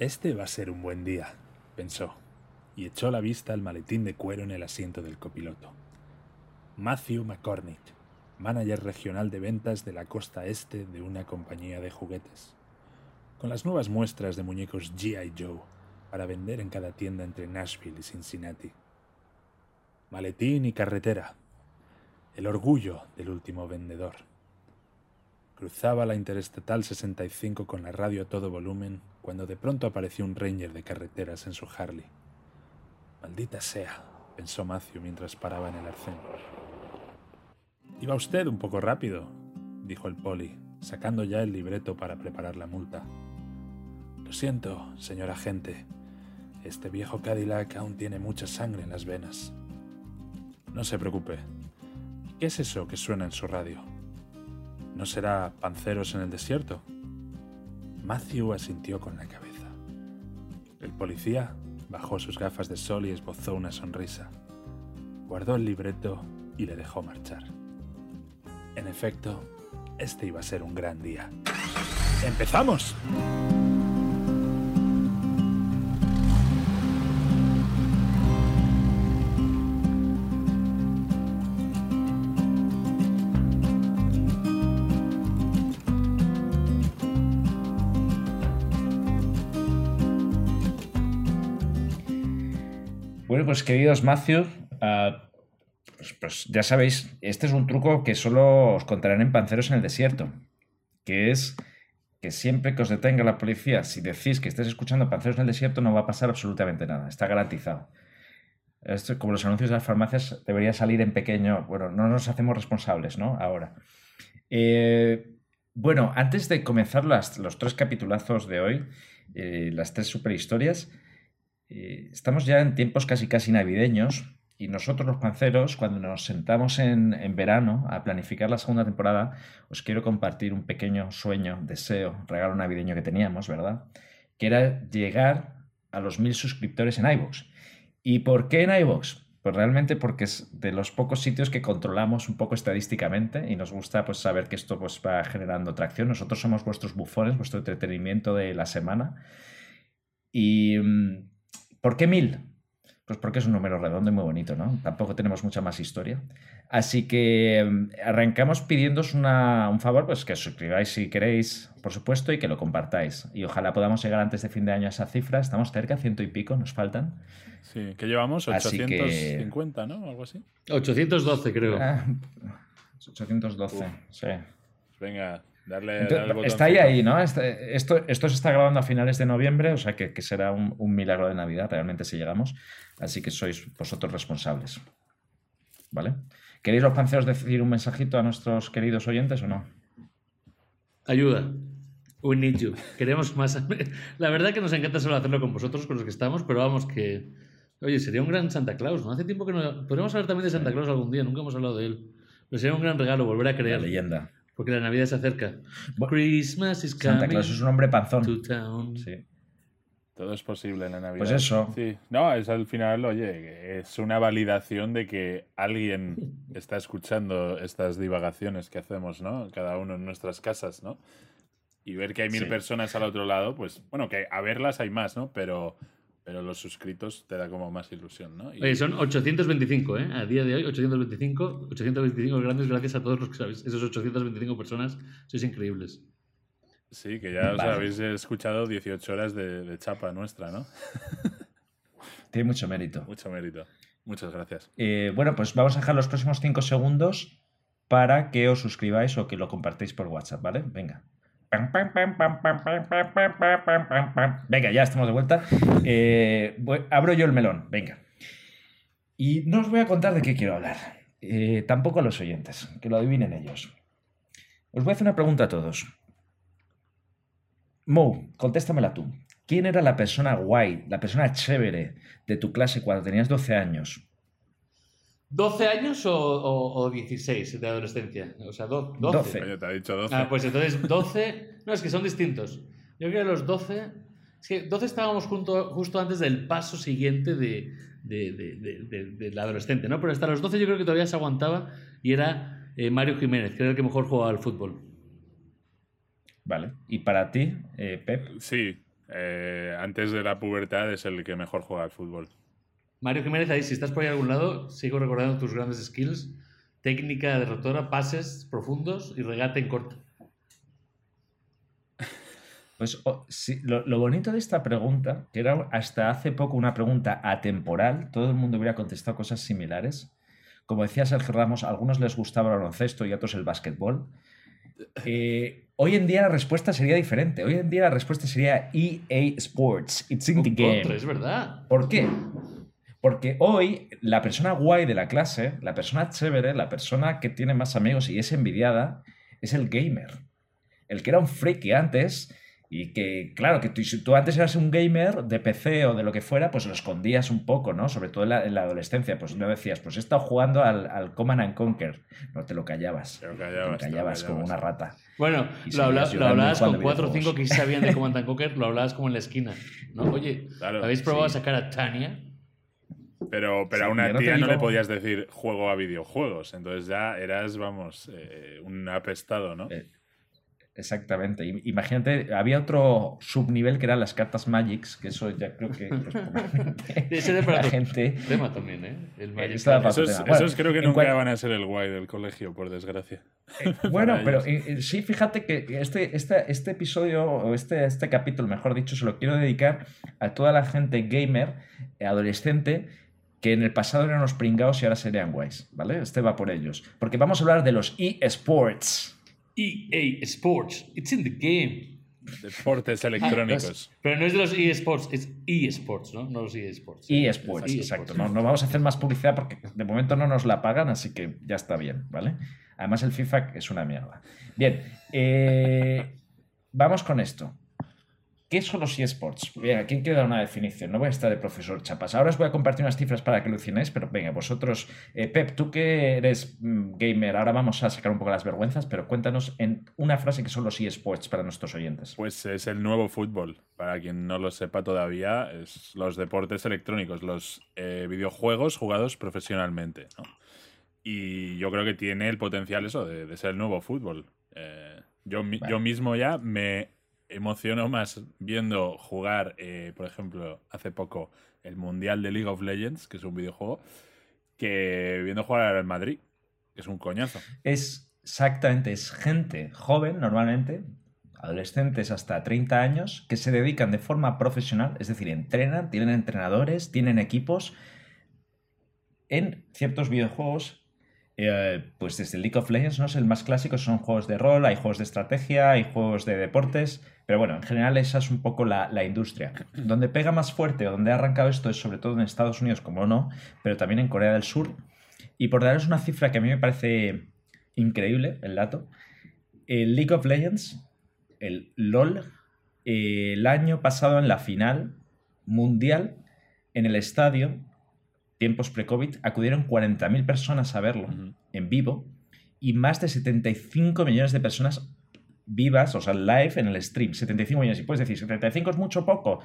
Este va a ser un buen día, pensó, y echó la vista al maletín de cuero en el asiento del copiloto. Matthew McCormick, manager regional de ventas de la costa este de una compañía de juguetes, con las nuevas muestras de muñecos GI Joe para vender en cada tienda entre Nashville y Cincinnati. Maletín y carretera, el orgullo del último vendedor. Cruzaba la Interestatal 65 con la radio a todo volumen cuando de pronto apareció un Ranger de carreteras en su Harley. Maldita sea, pensó Matthew mientras paraba en el arcén. Iba usted un poco rápido, dijo el poli, sacando ya el libreto para preparar la multa. Lo siento, señor agente. Este viejo Cadillac aún tiene mucha sangre en las venas. No se preocupe. ¿Qué es eso que suena en su radio? ¿No será panceros en el desierto? Matthew asintió con la cabeza. El policía bajó sus gafas de sol y esbozó una sonrisa. Guardó el libreto y le dejó marchar. En efecto, este iba a ser un gran día. ¡Empezamos! Pues queridos Matthew, ah, pues, pues ya sabéis, este es un truco que solo os contarán en Panceros en el Desierto, que es que siempre que os detenga la policía, si decís que estáis escuchando Panceros en el Desierto, no va a pasar absolutamente nada, está garantizado. Esto, como los anuncios de las farmacias, debería salir en pequeño. Bueno, no nos hacemos responsables, ¿no? Ahora. Eh, bueno, antes de comenzar las, los tres capitulazos de hoy, eh, las tres superhistorias, eh, estamos ya en tiempos casi casi navideños y nosotros los panceros, cuando nos sentamos en, en, verano a planificar la segunda temporada, os quiero compartir un pequeño sueño, deseo, regalo navideño que teníamos, ¿verdad? Que era llegar a los mil suscriptores en iVoox. ¿Y por qué en iVoox? Pues realmente porque es de los pocos sitios que controlamos un poco estadísticamente y nos gusta pues, saber que esto pues, va generando tracción. Nosotros somos vuestros bufones, vuestro entretenimiento de la semana. Y mm, ¿Por qué mil? Pues porque es un número redondo y muy bonito, ¿no? Tampoco tenemos mucha más historia. Así que mm, arrancamos pidiéndoos una, un favor, pues que os suscribáis si queréis, por supuesto, y que lo compartáis. Y ojalá podamos llegar antes de fin de año a esa cifra. Estamos cerca, ciento y pico, nos faltan. Sí, que llevamos 850, que... ¿no? Algo así. 812, creo. Ah, 812, Uf. sí. Venga, Darle, darle está ahí, ahí, ¿no? Este, esto, esto se está grabando a finales de noviembre, o sea que, que será un, un, milagro de Navidad, realmente, si llegamos. Así que sois vosotros responsables. ¿Vale? ¿Queréis los panceros decir un mensajito a nuestros queridos oyentes o no? Ayuda. We need you. Queremos más. La verdad que nos encanta solo hacerlo con vosotros, con los que estamos, pero vamos que. Oye, sería un gran Santa Claus, ¿no? Hace tiempo que no. Podríamos hablar también de Santa Claus algún día, nunca hemos hablado de él. Pero sería un gran regalo volver a creer. La leyenda. Porque la Navidad se acerca. Christmas is coming Santa Claus es un hombre panzón. to town. Sí. Todo es posible en la Navidad. Pues eso. Sí. No, es al final, oye, es una validación de que alguien está escuchando estas divagaciones que hacemos, ¿no? Cada uno en nuestras casas, ¿no? Y ver que hay mil Sí. personas al otro lado, pues, bueno, que a verlas hay más, ¿no? Pero, pero los suscritos te da como más ilusión, ¿no? Y- Oye, son 825, ¿eh? A día de hoy, 825. 825 grandes gracias a todos los que sabéis. Esos 825 personas, sois increíbles. Sí, que ya os Vale. habéis escuchado 18 horas de, de chapa nuestra, ¿no? Tiene mucho mérito. Mucho mérito. Muchas gracias. Eh, bueno, pues vamos a dejar los próximos 5 segundos para que os suscribáis o que lo compartáis por WhatsApp, ¿vale? Venga. Venga, ya estamos de vuelta. Abro yo el melón, venga. Y no os voy a contar de qué quiero hablar. Tampoco a los oyentes, que lo adivinen ellos. Os voy a hacer una pregunta a todos. Mo, contéstamela tú. ¿Quién era la persona guay, la persona chévere de tu clase cuando tenías 12 años? ¿12 años o, o- o 16 de adolescencia? O sea, do- 12. 12. Coño, te ha dicho 12. Ah, pues entonces 12. No, es que son distintos. Yo creo que los 12. Es que 12 estábamos junto, justo antes del paso siguiente de, de, de- de- de- del adolescente, ¿no? Pero hasta los 12 yo creo que todavía se aguantaba y era eh, Mario Jiménez, que era el que mejor jugaba al fútbol. Vale. ¿Y para ti, eh, Pep? Sí, eh, antes de la pubertad es el que mejor juega al fútbol. Mario Jiménez, ahí si estás por ahí a algún lado, sigo recordando tus grandes skills. Técnica de rotora, pases profundos y regate en corto. Pues oh, sí, lo, lo bonito de esta pregunta, que era hasta hace poco una pregunta atemporal, todo el mundo hubiera contestado cosas similares. Como decía Sergio Ramos, a algunos les gustaba el baloncesto y a otros el básquetbol. Eh, hoy en día la respuesta sería diferente. Hoy en día la respuesta sería EA Sports. It's in the game. contra, es verdad. ¿Por qué? Porque hoy la persona guay de la clase, la persona chévere, la persona que tiene más amigos y es envidiada, es el gamer. El que era un friki antes y que, claro, que tú, si tú antes eras un gamer de PC o de lo que fuera, pues lo escondías un poco, ¿no? Sobre todo en la, en la adolescencia, pues no decías, pues he estado jugando al, al Command and Conquer. No te lo callabas. Te lo Te callabas, te lo callabas como callabas. una rata. Bueno, lo, habla- hablabas con cuatro o cinco que sí sabían de Command and Conquer, lo hablabas como en la esquina. ¿no? Oye, Claro, ¿habéis probado sí. a sacar a Tania? Pero, pero Sí, a una no tía no le podías decir juego a videojuegos. Entonces ya eras, vamos, eh, un apestado, ¿no? Eh, Exactamente. Imagínate, había otro subnivel que eran las cartas Magics, que eso ya creo que pues, Ese para la gente. tema también, ¿eh? El Magic estaba Card. Esos, tema. Bueno, esos creo que nunca cuan- van a ser el guay del colegio, por desgracia. Bueno, pero eh, eh, sí, fíjate que este, este, este episodio, o este, este capítulo, mejor dicho, se lo quiero dedicar a toda la gente gamer, eh, adolescente, que en el pasado eran los pringados y ahora serían guays, ¿vale? Este va por ellos. Porque vamos a hablar de los eSports. EA Sports. It's in the game. Deportes electrónicos. Pero no es de los eSports, es eSports, ¿no? No los eSports. eSports, Es exacto. no vamos a hacer más publicidad porque de momento no nos la pagan, así que ya está bien, ¿vale? Además el FIFA es una mierda. Bien, eh, vamos con esto. ¿Qué son los eSports? Venga, ¿quién quiere dar una definición? No voy a estar de profesor chapas. Ahora os voy a compartir unas cifras para que alucinéis, pero venga, vosotros, eh, Pep, tú que eres mm, gamer, ahora vamos a sacar un poco las vergüenzas, pero cuéntanos en una frase qué son los eSports para nuestros oyentes. Pues es el nuevo fútbol. Para quien no lo sepa todavía, es los deportes electrónicos, los eh, videojuegos jugados profesionalmente. ¿no? Y yo creo que tiene el potencial eso de, de ser el nuevo fútbol. Eh, yo, yo mismo ya me emociono más viendo jugar, eh, por ejemplo, hace poco el Mundial de League of Legends, que es un videojuego, que viendo jugar al Madrid, que es un coñazo. Es exactamente, es gente joven normalmente, adolescentes hasta 30 años, que se dedican de forma profesional, es decir, entrenan, tienen entrenadores, tienen equipos en ciertos videojuegos. Eh, pues desde League of Legends no es el más clásico, son juegos de rol, hay juegos de estrategia, hay juegos de deportes, pero bueno, en general esa es un poco la, la industria. Donde pega más fuerte o donde ha arrancado esto es sobre todo en Estados Unidos, como no, pero también en Corea del Sur. Y por daros una cifra que a mí me parece increíble, el dato, el League of Legends, el LOL, eh, el año pasado en la final mundial, en el estadio, tiempos pre-COVID, acudieron 40.000 personas a verlo en vivo y más de 75 millones de personas vivas, o sea, live en el stream. 75 millones. Y puedes decir, 75 es mucho poco.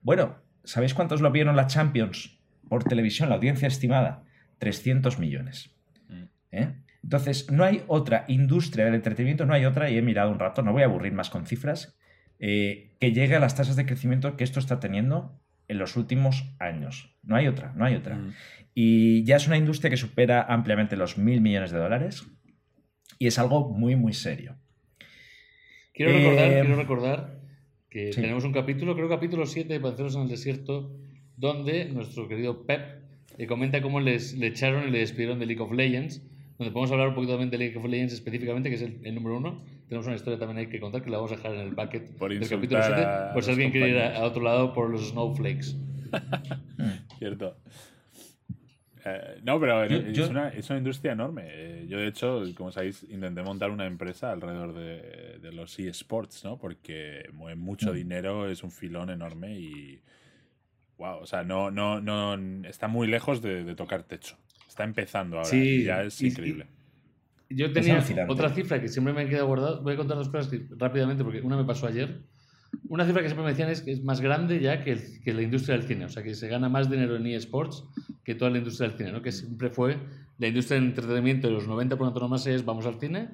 Bueno, ¿sabéis cuántos lo vieron la Champions por televisión, la audiencia estimada? 300 millones. Mm. ¿Eh? Entonces, no hay otra industria del entretenimiento, no hay otra, y he mirado un rato, no voy a aburrir más con cifras, eh, que llegue a las tasas de crecimiento que esto está teniendo en los últimos años. No hay otra, no hay otra. Mm. Y ya es una industria que supera ampliamente los mil millones de dólares y es algo muy, muy serio. Quiero recordar, Eh, quiero recordar que sí. tenemos un capítulo, creo capítulo 7 de Panceros en el Desierto, donde nuestro querido Pep eh, comenta cómo les, le echaron y le despidieron de League of Legends, donde podemos hablar un poquito también de League of Legends específicamente, que es el, el número uno. Tenemos una historia también hay que contar que la vamos a dejar en el bucket Por del capítulo 7, a por si alguien quiere ir a, otro lado por los snowflakes. Cierto. Eh, no, pero Yo- es, yo- Una, es una industria enorme. Eh, yo, de hecho, como sabéis, intenté montar una empresa alrededor de, de los eSports, ¿no? Porque mueve mucho Mm. dinero, es un filón enorme y. Wow, o sea, no, no, no. Está muy lejos de, de tocar techo. Está empezando ahora. Sí, y ya es y- increíble. Yo tenía otra cifra que siempre me he quedado guardado. Voy a contar dos cosas que- rápidamente porque una me pasó ayer. Una cifra que siempre me decían es que es más grande ya que, el- que la industria del cine. O sea, que se gana más dinero en eSports que toda la industria del cine, ¿no? Que siempre fue la industria del entretenimiento de los 90 por antonomasia es vamos al cine,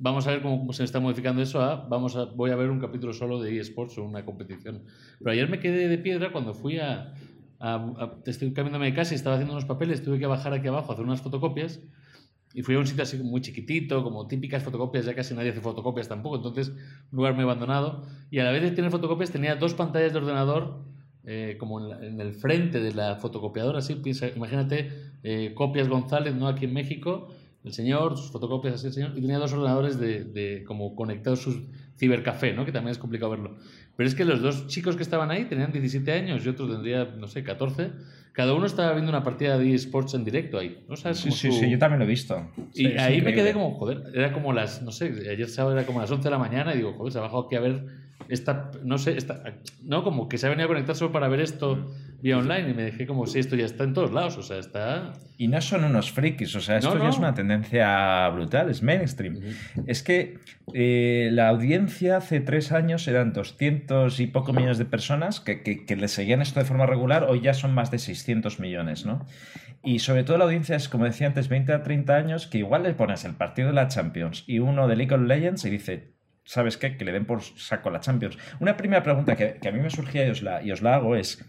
vamos a ver cómo se está modificando eso a, vamos a, voy a ver un capítulo solo de eSports o una competición. Pero ayer me quedé de piedra cuando fui a, a, estoy cambiándome de casa y estaba haciendo unos papeles, tuve que bajar aquí abajo a hacer unas fotocopias y fui a un sitio así muy chiquitito, como típicas fotocopias, ya casi nadie hace fotocopias tampoco, entonces un lugar muy abandonado. Y a la vez de tener fotocopias tenía dos pantallas de ordenador eh, como en, el frente de la fotocopiadora, así, piensa, imagínate eh, copias González, ¿no? Aquí en México, el señor, sus fotocopias así el señor, y tenía dos ordenadores de, de como conectados sus cibercafé, ¿no? Que también es complicado verlo. Pero es que los dos chicos que estaban ahí tenían 17 años y otro tendría, no sé, 14. Cada uno estaba viendo una partida de eSports en directo ahí. ¿no? sí, sí, sí, yo también lo he visto. Y ahí me quedé como, joder, era como las, no sé, ayer sábado era como las 11 de la mañana y digo, joder, se ha bajado aquí a ver esta, no sé, esta, no, como que se ha venido a conectar solo para ver esto vía online y me dejé como si esto ya está en todos lados, o sea, está... Y no son unos frikis, o sea, esto ya es una tendencia brutal, es mainstream. Es que eh, la audiencia hace tres años eran 200 y poco millones de personas que, que, que le seguían esto de forma regular, hoy ya son más de 600 millones, ¿no? Y sobre todo la audiencia es, como decía antes, 20 a 30 años, que igual le pones el partido de la Champions y uno de League of Legends y dice, ¿sabes qué? Que le den por saco a la Champions. Una primera pregunta que, a mí me surgía y os, la, y os la hago es,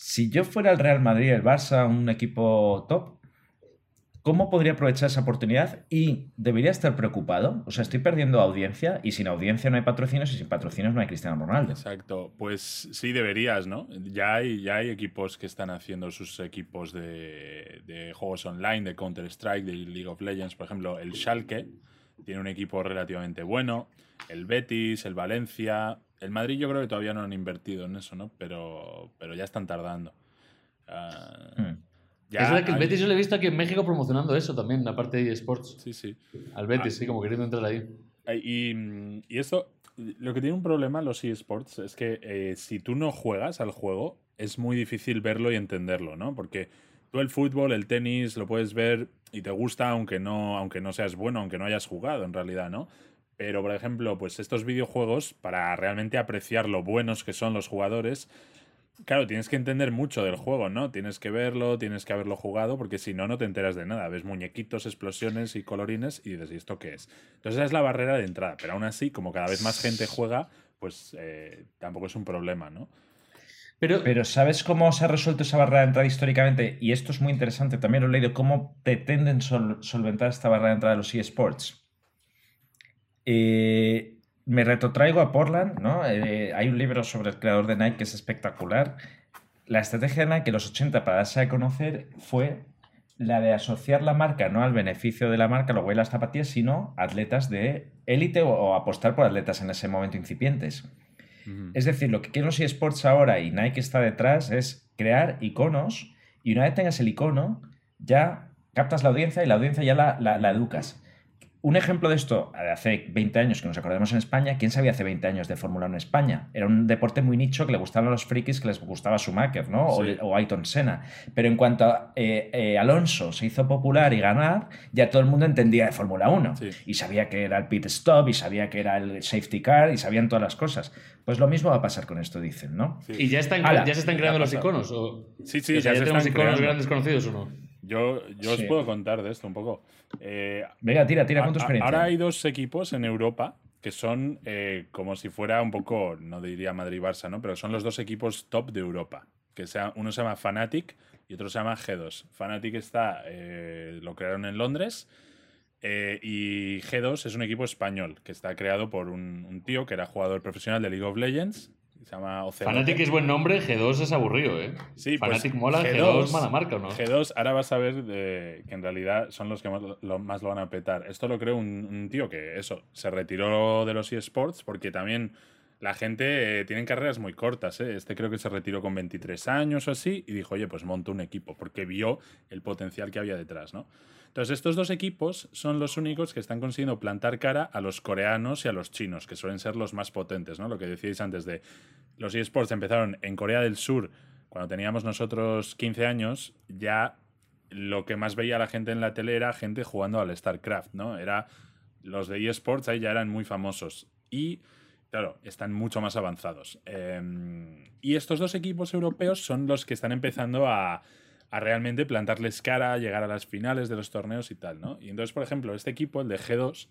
si yo fuera el Real Madrid, el Barça, un equipo top, ¿cómo podría aprovechar esa oportunidad? Y debería estar preocupado. O sea, estoy perdiendo audiencia y sin audiencia no hay patrocinios y sin patrocinios no hay Cristiano Ronaldo. Exacto. Pues sí deberías, ¿no? Ya hay, ya hay equipos que están haciendo sus equipos de, de juegos online, de Counter-Strike, de League of Legends. Por ejemplo, el Schalke tiene un equipo relativamente bueno. El Betis, el Valencia. El Madrid yo creo que todavía no han invertido en eso, ¿no? Pero, pero ya están tardando. Ah, hmm. es verdad que el Betis yo lo he visto aquí en México promocionando eso también, la parte de eSports. Sí, sí. Al Betis, ah. sí, como queriendo entrar ahí. Y, y esto, lo que tiene un problema los eSports es que eh, si tú no juegas al juego, es muy difícil verlo y entenderlo, ¿no? Porque tú el fútbol, el tenis, lo puedes ver y te gusta aunque no, aunque no seas bueno, aunque no hayas jugado en realidad, ¿no? Pero, por ejemplo, pues estos videojuegos, para realmente apreciar lo buenos que son los jugadores, claro, tienes que entender mucho del juego, ¿no? Tienes que verlo, tienes que haberlo jugado, porque si no, no te enteras de nada. Ves muñequitos, explosiones y colorines y dices, ¿y esto qué es? Entonces esa es la barrera de entrada. Pero aún así, como cada vez más gente juega, pues eh, tampoco es un problema, ¿no? Pero, ¿sabes cómo se ha resuelto esa barrera de entrada históricamente? Y esto es muy interesante, también lo he leído, cómo pretenden solventar esta barrera de entrada de los eSports. Eh, me retrotraigo a Portland, ¿no? Eh, hay un libro sobre el creador de Nike que es espectacular. La estrategia de Nike en los 80 para darse a conocer fue la de asociar la marca no al beneficio de la marca, luego de las zapatillas, sino atletas de élite o apostar por atletas en ese momento incipientes. Es decir, lo que quieren los eSports ahora y Nike está detrás es crear iconos y una vez tengas el icono, ya captas la audiencia y la audiencia ya la educas. Un ejemplo de esto, hace 20 años que nos acordemos en España, ¿quién sabía hace 20 años de Fórmula 1 en España? Era un deporte muy nicho que le gustaban a los frikis, que les gustaba Schumacher, ¿no? O, o, Ayton Senna. Pero en cuanto a eh, eh, Alonso se hizo popular y ganar, ya todo el mundo entendía de Fórmula 1. Y sabía que era el pit stop, y sabía que era el safety car, y sabían todas las cosas. Pues lo mismo va a pasar con esto, dicen, ¿no? ¿Y ya, están, ya se están creando los iconos? Sí, sí, ya, tenemos iconos grandes conocidos o no? Yo, yo os puedo contar de esto un poco. Eh, Venga, tira, tira con tu experiencia. Ahora hay dos equipos en Europa que son eh, como si fuera un poco, no diría Madrid-Barça, ¿no? Pero son los dos equipos top de Europa. Que sea, uno se llama Fanatic y otro se llama G2. Fanatic está, eh, lo crearon en Londres. y G2 es un equipo español que está creado por un, un, tío que era jugador profesional de League of Legends se llama Fanatic es buen nombre, G2 es aburrido, ¿eh? Sí, pues Fanatic mola, G2, mala marca, ¿no? G2, ahora vas a ver que en realidad son los que más lo, más lo van a petar. Esto lo creó un, tío que, eso, se retiró de los eSports porque también la gente eh, tiene carreras muy cortas, ¿eh? Este creo que se retiró con 23 años o así y dijo, oye, pues monto un equipo porque vio el potencial que había detrás, ¿no? Entonces, estos dos equipos son los únicos que están consiguiendo plantar cara a los coreanos y a los chinos, que suelen ser los más potentes, ¿no? Lo que decíais antes de los eSports empezaron en Corea del Sur, cuando teníamos nosotros 15 años, ya lo que más veía la gente en la tele era gente jugando al StarCraft, ¿no? Era los de eSports ahí ya eran muy famosos y claro, están mucho más avanzados. Em, y estos dos equipos europeos son los que están empezando a a realmente plantarles cara, llegar a las finales de los torneos y tal, ¿no? Y entonces, por ejemplo, este equipo, el de G2,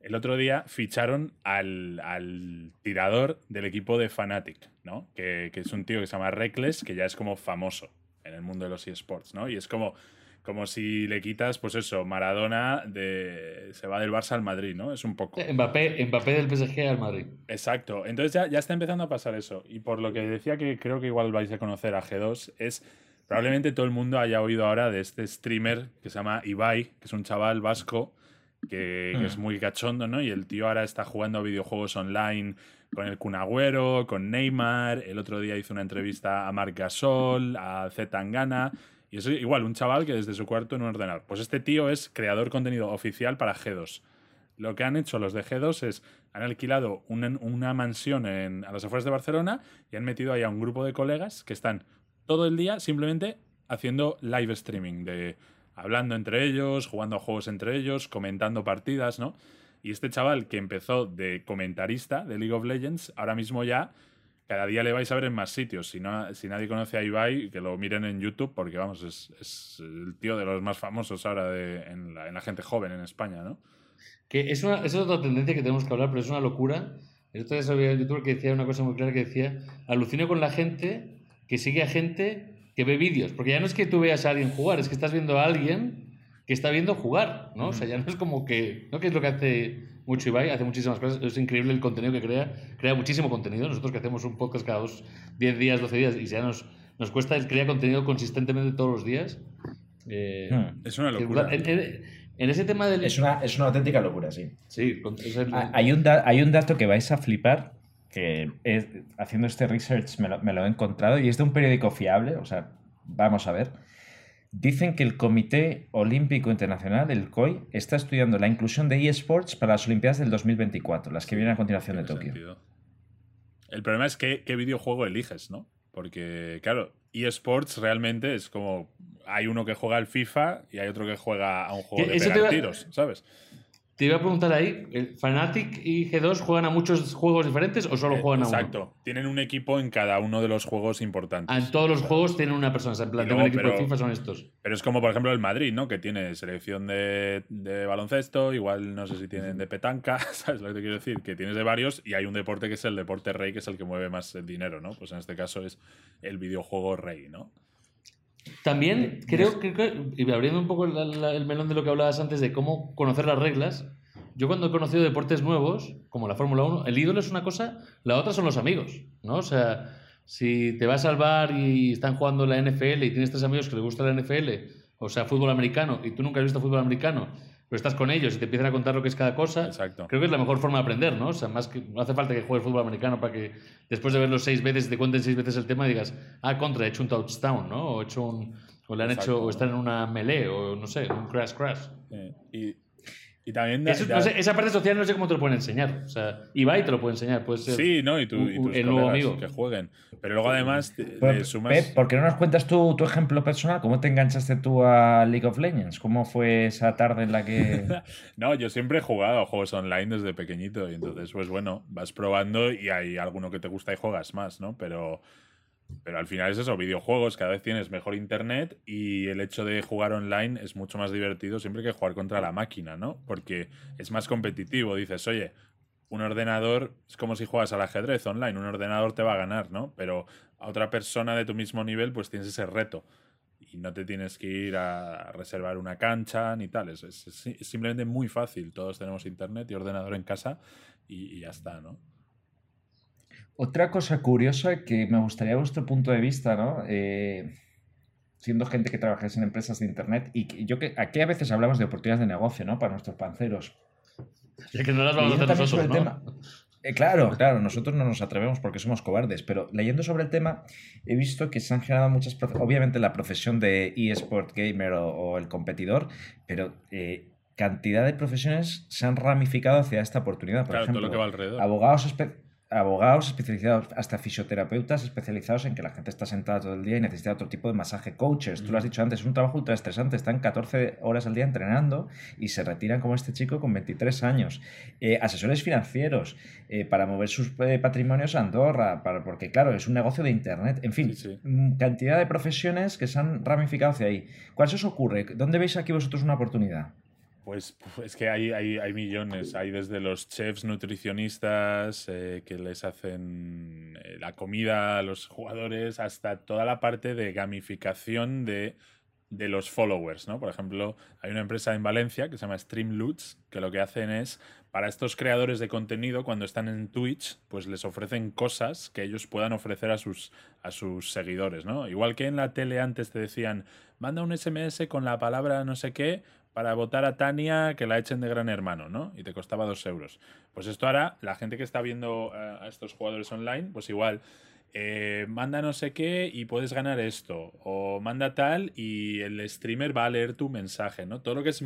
el otro día ficharon al, al tirador del equipo de Fnatic, ¿no? Que, que, es un tío que se llama Reckless, que ya es como famoso en el mundo de los eSports, ¿no? Y es como, como si le quitas, pues eso, Maradona de, se va del Barça al Madrid, ¿no? Es un poco... Mbappé, Mbappé del PSG al Madrid. Exacto. Entonces ya, ya está empezando a pasar eso. Y por lo que decía que creo que igual vais a conocer a G2, es probablemente todo el mundo haya oído ahora de este streamer que se llama Ibai, que es un chaval vasco que, que es Mm. muy cachondo, ¿no? Y el tío ahora está jugando a videojuegos online con el Kun Agüero, con Neymar. El otro día hizo una entrevista a Marc Gasol, a Z Tangana. Y es igual, un chaval que desde su cuarto en un ordenador. Pues este tío es creador contenido oficial para G2. Lo que han hecho los de G2 es, han alquilado una, una mansión en, a las afueras de Barcelona y han metido ahí a un grupo de colegas que están todo el día simplemente haciendo live streaming, de hablando entre ellos, jugando a juegos entre ellos, comentando partidas, ¿no? Y este chaval que empezó de comentarista de League of Legends, ahora mismo ya cada día le vais a ver en más sitios. Si, no, si nadie conoce a Ibai, que lo miren en YouTube, porque vamos, es, es el tío de los más famosos ahora de, en, la, en, la, gente joven en España, ¿no? Que es, una, es otra tendencia que tenemos que hablar, pero es una locura. El otro día sabía el youtuber que decía una cosa muy clara que decía, alucino con la gente que sigue a gente que ve vídeos, porque ya no es que tú veas a alguien jugar, es que estás viendo a alguien que está viendo jugar, ¿no? O sea, ya no es como que, ¿no? Que es lo que hace mucho Ibai, hace muchísimas cosas, es increíble el contenido que crea, crea muchísimo contenido, nosotros que hacemos un podcast cada dos, 10 días, 12 días, y ya nos, nos cuesta, él crea contenido consistentemente todos los días. Eh, hmm. Es una locura. En, en, en, ese tema del... Es una, es una auténtica locura, sí. Sí, es el... hay, un da, hay un dato que vais a flipar, que es, haciendo este research me lo, me lo he encontrado, y es de un periódico fiable, o sea, vamos a ver. Dicen que el Comité Olímpico Internacional, el COI, está estudiando la inclusión de eSports para las Olimpiadas del 2024, las que vienen a continuación de Tokio. Sentido. El problema es que, qué videojuego eliges, ¿no? Porque, claro, eSports realmente es como. Hay uno que juega al FIFA y hay otro que juega a un juego de pegar tiros, ¿sabes? Te iba a preguntar ahí, ¿Fnatic y G2 juegan a muchos juegos diferentes o solo juegan Eh, Exacto. a uno? Exacto. Tienen un equipo en cada uno de los juegos importantes. Ah, en todos los juegos tienen una persona. O sea, en plan, luego, un equipo pero, de FIFA son estos. Pero es como, por ejemplo, el Madrid, ¿no? Que tiene selección de, de, baloncesto, igual no sé si tienen de petanca, ¿sabes lo que te quiero decir? Que tienes de varios y hay un deporte que es el deporte rey, que es el que mueve más el dinero, ¿no? Pues en este caso es el videojuego rey, ¿no? También creo que, y abriendo un poco el, el melón de lo que hablabas antes de cómo conocer las reglas, yo cuando he conocido deportes nuevos, como la Fórmula 1, el ídolo es una cosa, la otra son los amigos, ¿no? O sea, si te vas al bar y están jugando la NFL y tienes tres amigos que les gusta la NFL, o sea, fútbol americano, y tú nunca has visto fútbol americano, pero estás con ellos y te empiezan a contar lo que es cada cosa, Exacto. creo que es la mejor forma de aprender, ¿no? O sea, más que no hace falta que juegues fútbol americano para que después de verlo seis veces te cuenten seis veces el tema y digas, ah, contra, he hecho un touchdown, ¿no? O he hecho un... O le han Exacto. hecho, o están en una melee, o no sé, un crash crash. Eh, y, y, también. Eso, no sé, esa parte social no sé cómo te lo pueden enseñar. O sea, Ibai te lo puede enseñar, puede ser. Sí, ¿no? Y, tu, y tus el nuevo amigo. que jueguen. Pero luego además te, Pero, le sumas. Pep, ¿por qué no nos cuentas tú tu ejemplo personal? ¿Cómo te enganchaste tú a League of Legends? ¿Cómo fue esa tarde en la que.? no, yo siempre he jugado a juegos online desde pequeñito. Y entonces, pues bueno, vas probando y hay alguno que te gusta y juegas más, ¿no? Pero. Pero al final es eso, videojuegos, cada vez tienes mejor internet y el hecho de jugar online es mucho más divertido siempre que jugar contra la máquina, ¿no? Porque es más competitivo. Dices, oye, un ordenador es como si juegas al ajedrez online, un ordenador te va a ganar, ¿no? Pero a otra persona de tu mismo nivel, pues tienes ese reto. Y no te tienes que ir a reservar una cancha ni tal. Es, simplemente muy fácil. Todos tenemos internet y ordenador en casa y ya está, ¿no? Otra cosa curiosa que me gustaría vuestro punto de vista, ¿no? Eh, siendo gente que trabajáis en empresas de internet y que yo que aquí a veces hablamos de oportunidades de negocio, ¿no? Para nuestros panceros. Es que no las vamos a hacer nosotros, ¿no? Tema, eh, claro, claro, nosotros no nos atrevemos porque somos cobardes, pero leyendo sobre el tema he visto que se han generado muchas, obviamente la profesión de eSport gamer o, o el competidor, pero eh, cantidad de profesiones se han ramificado hacia esta oportunidad. Por claro, ejemplo, todo lo que va alrededor. abogados abogados especializados, hasta fisioterapeutas especializados en que la gente está sentada todo el día y necesita otro tipo de masaje. Coaches, tú lo has dicho antes, es un trabajo ultra estresante, están 14 horas al día entrenando y se retiran como este chico con 23 años. Eh, asesores financieros eh, para mover sus eh, patrimonios a Andorra, para, porque claro, es un negocio de Internet. En fin, Sí, sí. mm, cantidad de profesiones que se han ramificado hacia ahí. ¿Cuál se os ocurre? ¿Dónde veis aquí vosotros una oportunidad? Pues es que hay, hay, hay, millones. Hay desde los chefs nutricionistas eh, que les hacen eh, la comida a los jugadores hasta toda la parte de gamificación de, de, los followers, ¿no? Por ejemplo, hay una empresa en Valencia que se llama Streamloots que lo que hacen es para estos creadores de contenido cuando están en Twitch, pues les ofrecen cosas que ellos puedan ofrecer a sus, a sus seguidores, ¿no? Igual que en la tele antes te decían, manda un SMS con la palabra no sé qué, para votar a Tania que la echen de gran hermano, ¿no? Y te costaba dos euros. Pues esto hará, la gente que está viendo eh, a estos jugadores online, pues igual, eh, manda no sé qué y puedes ganar esto, o manda tal y el streamer va a leer tu mensaje, ¿no? Todo lo que es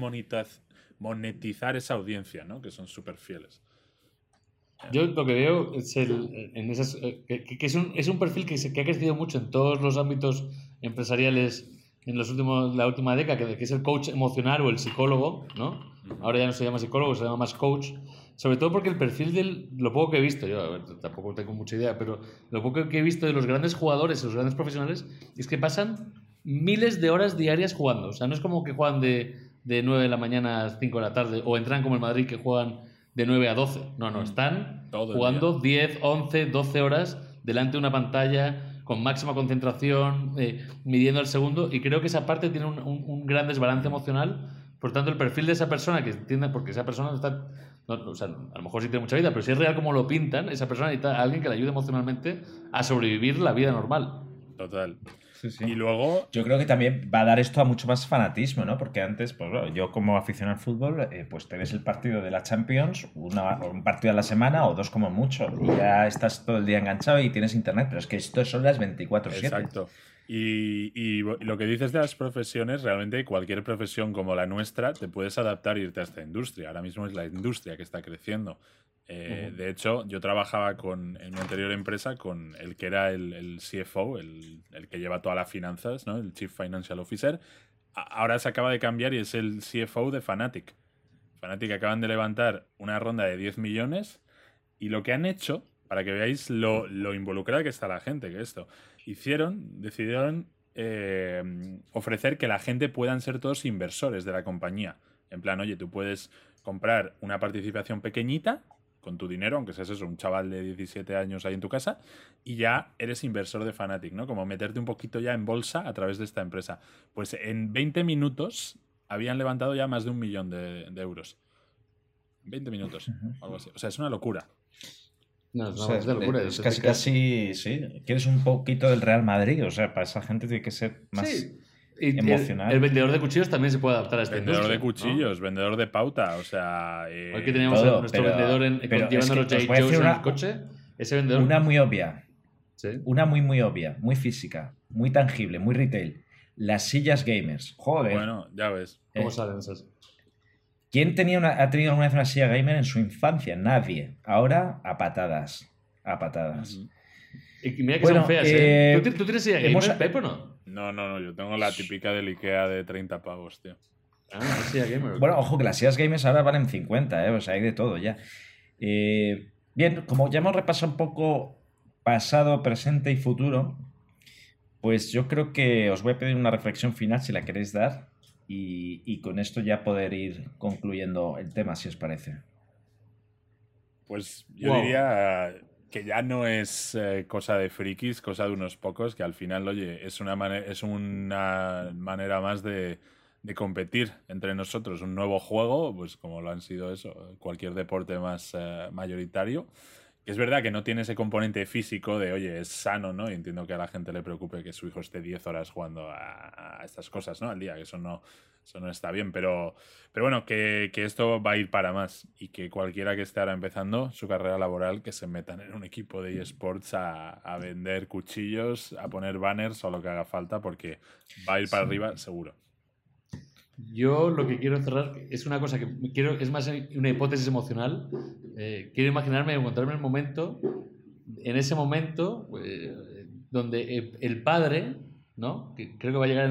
monetizar esa audiencia, ¿no? Que son súper fieles. Yo lo que veo es, el, en eh, que, es, un, es, un, perfil que, que ha crecido mucho en todos los ámbitos empresariales en los últimos, la última década, que, es el coach emocional o el psicólogo, ¿no? Ahora ya no se llama psicólogo, se llama más coach. Sobre todo porque el perfil del, lo poco que he visto, yo tampoco tengo mucha idea, pero lo poco que he visto de los grandes jugadores, los grandes profesionales, es que pasan miles de horas diarias jugando. O sea, no es como que juegan de, de 9 de la mañana a 5 de la tarde, o entran como el Madrid que juegan de 9 a 12. No, no, están jugando 10, 11, 12 horas delante de una pantalla con máxima concentración, eh, midiendo el segundo, y creo que esa parte tiene un, un, gran desbalance emocional. Por tanto, el perfil de esa persona, que entiende, porque esa persona está, o sea, a lo mejor sí tiene mucha vida, pero si es real como lo pintan, esa persona necesita a alguien que le ayude emocionalmente a sobrevivir la vida normal. Total. Y luego. Yo creo que también va a dar esto a mucho más fanatismo, ¿no? Porque antes, pues yo como aficionado al fútbol, eh, pues te ves el partido de la Champions, una, un partido a la semana o dos como mucho. Y ya estás todo el día enganchado y tienes internet, pero es que esto son las 24-7. Exacto. Y, y, lo que dices de las profesiones, realmente cualquier profesión como la nuestra te puedes adaptar e irte a esta industria. Ahora mismo es la industria que está creciendo. Eh, de hecho, yo trabajaba con, en mi anterior empresa con el que era el, CFO, el, que lleva todas las finanzas, ¿no? el Chief Financial Officer. ahora se acaba de cambiar y es el CFO de Fanatic. Fanatic acaban de levantar una ronda de 10 millones y lo que han hecho, para que veáis lo, lo involucrada que está la gente, que esto, hicieron, decidieron eh, ofrecer que la gente puedan ser todos inversores de la compañía. En plan, oye, tú puedes comprar una participación pequeñita con tu dinero, aunque seas eso, un chaval de 17 años ahí en tu casa, y ya eres inversor de Fanatic, ¿no? Como meterte un poquito ya en bolsa a través de esta empresa. Pues en 20 minutos habían levantado ya más de un millón de, euros. 20 minutos, algo así. O sea, es una locura. No, es, locura. Es, casi, casi, sí. Quieres un poquito del Real Madrid, o sea, para esa gente tiene que ser más... emocional. El, vendedor de cuchillos también se puede adaptar a este Vendedor de cuchillos, vendedor de pauta, o sea. Eh, Hoy que teníamos a nuestro vendedor en, pero llevando los J. Joe's en el coche, ese vendedor. Una muy obvia. ¿Sí? Una muy, muy obvia, muy física, muy tangible, muy retail. Las sillas gamers. Joder. Bueno, ya ves. ¿Cómo eh, salen esas? ¿Quién tenía una, ha tenido alguna vez una silla gamer en su infancia? Nadie. Ahora a patadas. A patadas. Y mira que son feas, ¿eh? ¿Tú, ¿Tú, tienes silla gamer, Pepe, o no? No, no, no. Yo tengo la típica del Ikea de 30 pavos, tío. Ah, silla gamer. Bueno, ojo que las sillas gamers ahora valen 50, ¿eh? O sea, hay de todo ya. Eh, bien, como ya hemos repasado un poco pasado, presente y futuro, pues yo creo que os voy a pedir una reflexión final si la queréis dar y, con esto ya poder ir concluyendo el tema, si os parece. Pues yo diría que ya no es eh, cosa de frikis, cosa de unos pocos, que al final, oye, es una, es una manera más de, competir entre nosotros. Un nuevo juego, pues como lo han sido eso, cualquier deporte más eh, mayoritario. Es verdad que no tiene ese componente físico de, oye, es sano, ¿no? Y entiendo que a la gente le preocupe que su hijo esté 10 horas jugando a, estas cosas, ¿no? Al día, que eso no, eso no está bien. Pero, pero bueno, que, esto va a ir para más y que cualquiera que esté ahora empezando su carrera laboral, que se metan en un equipo de eSports a, a vender cuchillos, a poner banners o lo que haga falta, porque va a ir para arriba seguro. Yo lo que quiero cerrar es una cosa que quiero, es más una hipótesis emocional. Eh, quiero imaginarme, encontrarme el momento, en ese momento, eh, donde el padre, ¿no? que creo que va a llegar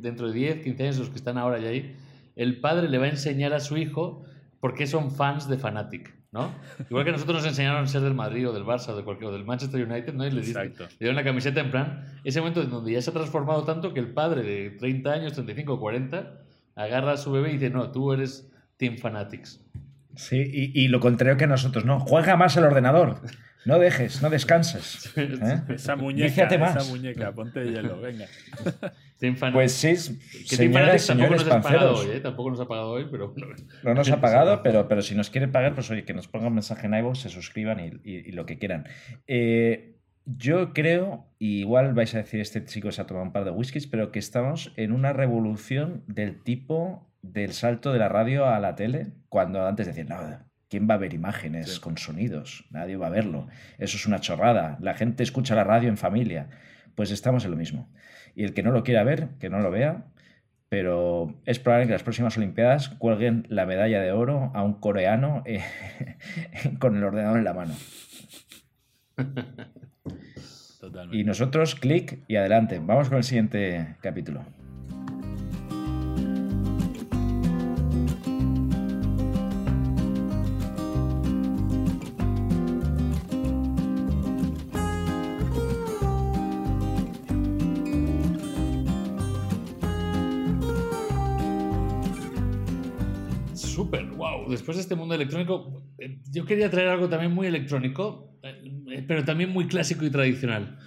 dentro de 10, 15 años, los que están ahora ya ahí, el padre le va a enseñar a su hijo por qué son fans de Fanatic. ¿no? Igual que nosotros nos enseñaron a ser del Madrid o del Barça o, de cualquier, o del Manchester United, ¿no? Y le, le dieron la camiseta en plan, ese momento en donde ya se ha transformado tanto que el padre de 30 años, 35 o 40, agarra a su bebé y dice, no, tú eres Team Fanatics. Sí, y, y lo contrario que nosotros, ¿no? Juega más el ordenador. No dejes, no descanses. ¿eh? Esa muñeca, esa muñeca, ponte hielo, venga. Pues sí, que Fanatics tampoco señores nos ha pagado panceros. hoy, ¿eh? Tampoco nos ha pagado hoy, pero bueno. No nos ha pagado, pero, pero si nos quieren pagar, pues oye, que nos pongan un mensaje en iVoox, se suscriban y, y- y lo que quieran. Eh, yo creo, y igual vais a decir, este chico se ha tomado un par de whiskies, pero que estamos en una revolución del tipo del salto de la radio a la tele, cuando antes decían, no, ¿quién va a ver imágenes Sí. con sonidos? Nadie va a verlo. Eso es una chorrada. La gente escucha la radio en familia. Pues estamos en lo mismo. Y el que no lo quiera ver, que no lo vea, pero es probable que las próximas Olimpiadas cuelguen la medalla de oro a un coreano eh, con el ordenador en la mano. Y nosotros, clic y adelante. Vamos con el siguiente capítulo. Después de este mundo electrónico, eh, yo quería traer algo también muy electrónico, eh, pero también muy clásico y tradicional.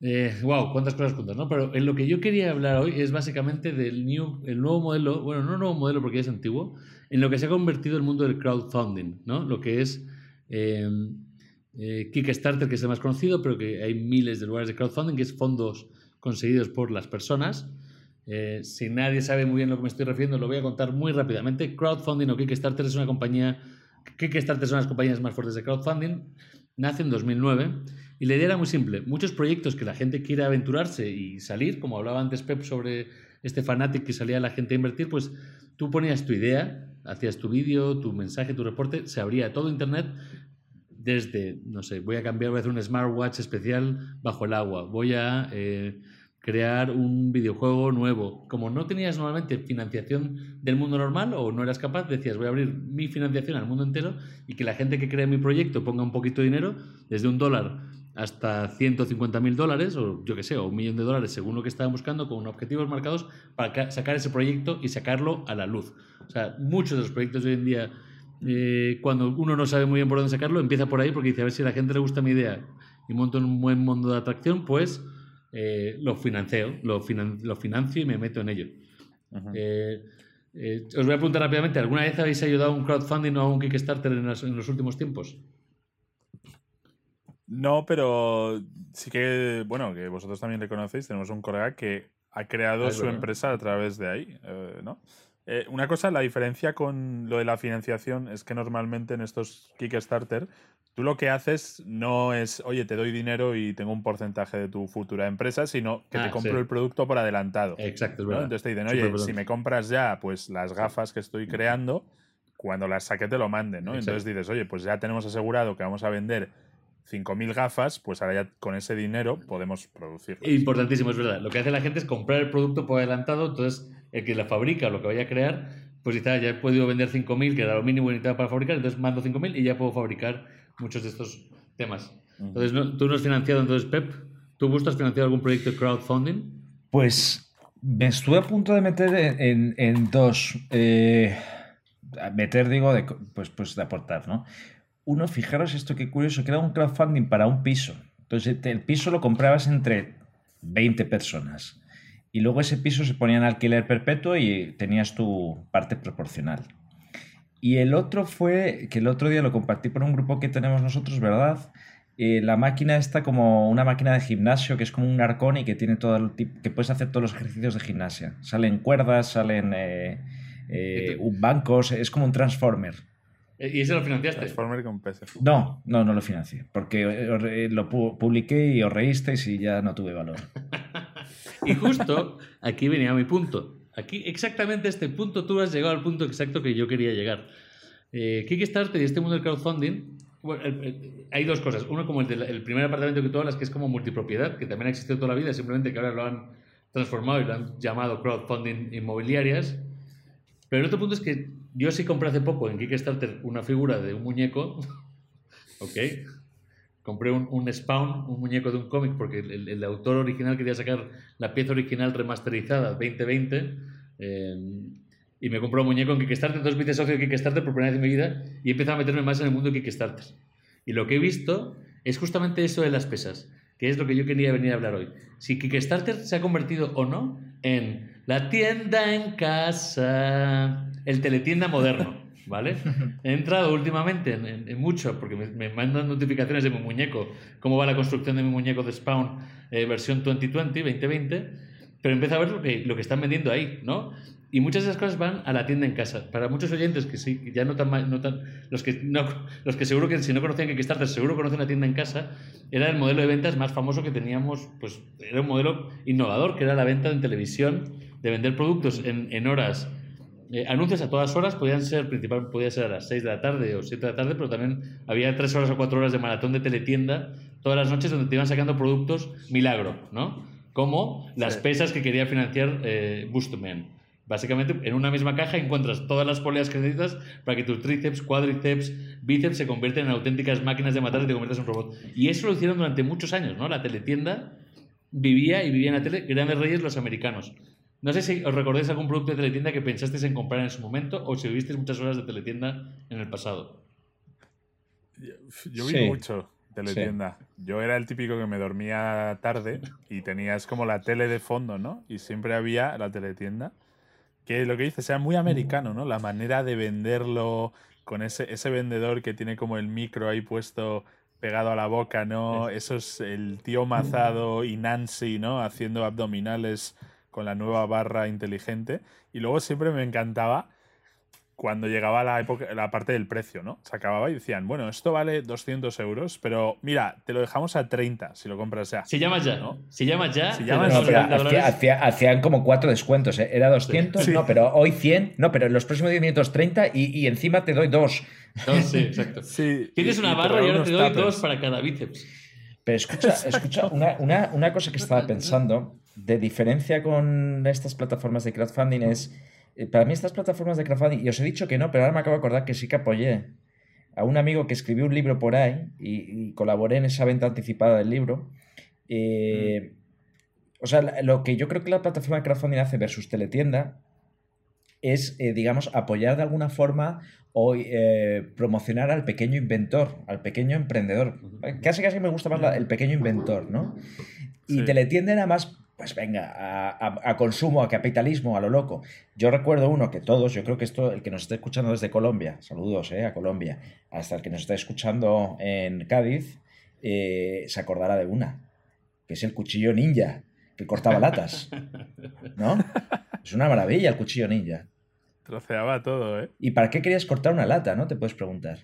Eh, wow, cuántas cosas juntas, ¿no? Pero en lo que yo quería hablar hoy es básicamente del new, el nuevo modelo, bueno, no nuevo modelo porque ya es antiguo, en lo que se ha convertido el mundo del crowdfunding, ¿no? Lo que es eh, eh, Kickstarter, que es el más conocido, pero que hay miles de lugares de crowdfunding, que es fondos conseguidos por las personas. Eh, si nadie sabe muy bien lo que me estoy refiriendo, lo voy a contar muy rápidamente. Crowdfunding o Kickstarter es una compañía. Kickstarter son las compañías más fuertes de crowdfunding. Nace en 2009 y la idea era muy simple. Muchos proyectos que la gente quiere aventurarse y salir, como hablaba antes Pep sobre este Fanatic que salía la gente a invertir, pues tú ponías tu idea, hacías tu vídeo, tu mensaje, tu reporte, se abría todo Internet desde, no sé, voy a cambiar, voy a hacer un smartwatch especial bajo el agua, voy a eh, crear un videojuego nuevo. Como no tenías normalmente financiación del mundo normal o no eras capaz, decías, voy a abrir mi financiación al mundo entero y que la gente que crea mi proyecto ponga un poquito de dinero, desde un dólar hasta 150 mil dólares, o yo qué sé, o un millón de dólares, según lo que estaban buscando, con objetivos marcados para ca- sacar ese proyecto y sacarlo a la luz. O sea, muchos de los proyectos de hoy en día eh, cuando uno no sabe muy bien por dónde sacarlo, empieza por ahí porque dice, a ver si a la gente le gusta mi idea y monto un buen mundo de atracción, pues eh, lo financio, lo, finan- lo financio y me meto en ello. Eh, eh, os voy a preguntar rápidamente, ¿alguna vez habéis ayudado a un crowdfunding o a un Kickstarter en los, en los últimos tiempos? No, pero sí que, bueno, que vosotros también le conocéis, tenemos un colega que ha creado Ah, es su verdad. empresa a través de ahí, eh, ¿no? Eh, una cosa, la diferencia con lo de la financiación es que normalmente en estos Kickstarter tú lo que haces no es, oye, te doy dinero y tengo un porcentaje de tu futura empresa, sino que Ah, te compro sí. el producto por adelantado. Exacto, es ¿no? verdad. Entonces te dicen, oye, perdón. si me compras ya pues las gafas que estoy creando, cuando las saque te lo manden, ¿no? Exacto. Entonces dices, oye, pues ya tenemos asegurado que vamos a vender 5.000 gafas, pues ahora ya con ese dinero podemos producirlas. Importantísimo, es verdad. Lo que hace la gente es comprar el producto por adelantado, entonces el que la fabrica o lo que vaya a crear, pues dice, ah, ya he podido vender 5.000, que era lo mínimo necesitaba para fabricar, entonces mando 5.000 y ya puedo fabricar muchos de estos temas. Entonces, ¿no- ¿tú no has financiado entonces, Pep? ¿Tú, Gusto, has financiado algún proyecto de crowdfunding? Pues me estuve a punto de meter en, en- en dos. eh, meter, digo, de, pues, pues de aportar, ¿no? Uno, fijaros esto qué curioso, que era un crowdfunding para un piso. Entonces, el piso lo comprabas entre 20 personas. Y luego ese piso se ponía en alquiler perpetuo y tenías tu parte proporcional. Y el otro fue, que el otro día lo compartí por un grupo que tenemos nosotros, ¿verdad? Eh, la máquina está como una máquina de gimnasio que es como un arcón y que tiene todo el tipo, que puedes hacer todos los ejercicios de gimnasia. Salen cuerdas, salen eh, eh, un bancos, es como un transformer. ¿Y ese lo financiaste? Transformer con PSF. No, no, no lo financié, porque eh, lo pu- publiqué y os reísteis y ya no tuve valor. Y justo aquí venía mi punto. Aquí, exactamente este punto, tú has llegado al punto exacto que yo quería llegar. Eh, Kickstarter y este mundo del crowdfunding, bueno, el- el- hay dos cosas. Uno, como el, del- el primer apartamento que tú hablas, que es como multipropiedad, que también ha existido toda la vida, simplemente que ahora lo han transformado y lo han llamado crowdfunding inmobiliarias. Pero el otro punto es que yo sí compré hace poco en Kickstarter una figura de un muñeco, ¿ok? Compré un, un Spawn, un muñeco de un cómic, porque el, autor original quería sacar la pieza original remasterizada 2020. eh, y me compró un muñeco en Kickstarter, entonces me hice socio de Kickstarter por primera vez en mi vida y he a meterme más en el mundo de Kickstarter. Y lo que he visto es justamente eso de las pesas, que es lo que yo quería venir a hablar hoy. Si Kickstarter se ha convertido o no en la tienda en casa, el teletienda moderno. ¿Vale? He entrado últimamente en, mucho, porque me, mandan notificaciones de mi muñeco, cómo va la construcción de mi muñeco de Spawn eh, versión 2020, 2020, pero empiezo a ver lo que, lo que están vendiendo ahí, ¿no? Y muchas de esas cosas van a la tienda en casa. Para muchos oyentes que sí, ya no tan, no tan los que no, los que seguro que si no conocían Kickstarter, seguro conocen la tienda en casa, era el modelo de ventas más famoso que teníamos, pues era un modelo innovador, que era la venta en televisión, de vender productos en, en horas. Eh, anuncios a todas horas, podían ser, principal, podía ser a las 6 de la tarde o 7 de la tarde, pero también había 3 horas o 4 horas de maratón de teletienda todas las noches donde te iban sacando productos milagro, ¿no? Como las pesas que quería financiar eh, Boostman Básicamente, en una misma caja encuentras todas las poleas que necesitas para que tus tríceps, cuádriceps, bíceps se convierten en auténticas máquinas de matar y te conviertas en un robot. Y eso lo hicieron durante muchos años, ¿no? La teletienda vivía y vivía en la tele, grandes reyes los americanos. No sé si os recordáis algún producto de teletienda que pensasteis en comprar en su momento o si vivisteis muchas horas de teletienda en el pasado. Yo, vi mucho teletienda. Yo era el típico que me dormía tarde y tenías como la tele de fondo, ¿no? Y siempre había la teletienda que lo que dice sea muy americano, ¿no? La manera de venderlo con ese, ese vendedor que tiene como el micro ahí puesto pegado a la boca, ¿no? Eso es el tío Mazado y Nancy, ¿no? Haciendo abdominales con la nueva barra inteligente. Y luego siempre me encantaba cuando llegaba la, época, la parte del precio, ¿no? Se acababa y decían, bueno, esto vale 200 euros, pero mira, te lo dejamos a 30 si lo compras ya. Si llamas ya, ¿no? Si llamas ya, si llamas ya. hacían como cuatro descuentos, ¿eh? Era 200, no, pero hoy 100, no, pero en los próximos 10 minutos 30 y, y encima te doy dos. sí, exacto. Tienes una barra y ahora te doy dos para cada bíceps. Pero escucha, escucha una, una, una cosa que estaba pensando, de diferencia con estas plataformas de crowdfunding es eh, para mí estas plataformas de crowdfunding, y os he dicho que no, pero ahora me acabo de acordar que sí que apoyé a un amigo que escribió un libro por ahí y, colaboré en esa venta anticipada del libro. Eh, o sea, lo que yo creo que la plataforma de crowdfunding hace versus teletienda es, eh, digamos, apoyar de alguna forma o promocionar al pequeño inventor, al pequeño emprendedor. Casi casi me gusta más el pequeño inventor, ¿no? Y teletienda era más pues venga, a, consumo, a capitalismo, a lo loco. Yo recuerdo uno que todos, yo creo que esto, el que nos está escuchando desde Colombia, saludos eh, a Colombia, hasta el que nos está escuchando en Cádiz, eh, se acordará de una, que es el cuchillo ninja, que cortaba latas. ¿No? Es una maravilla el cuchillo ninja. Troceaba todo, ¿eh? ¿Y para qué querías cortar una lata, no? Te puedes preguntar.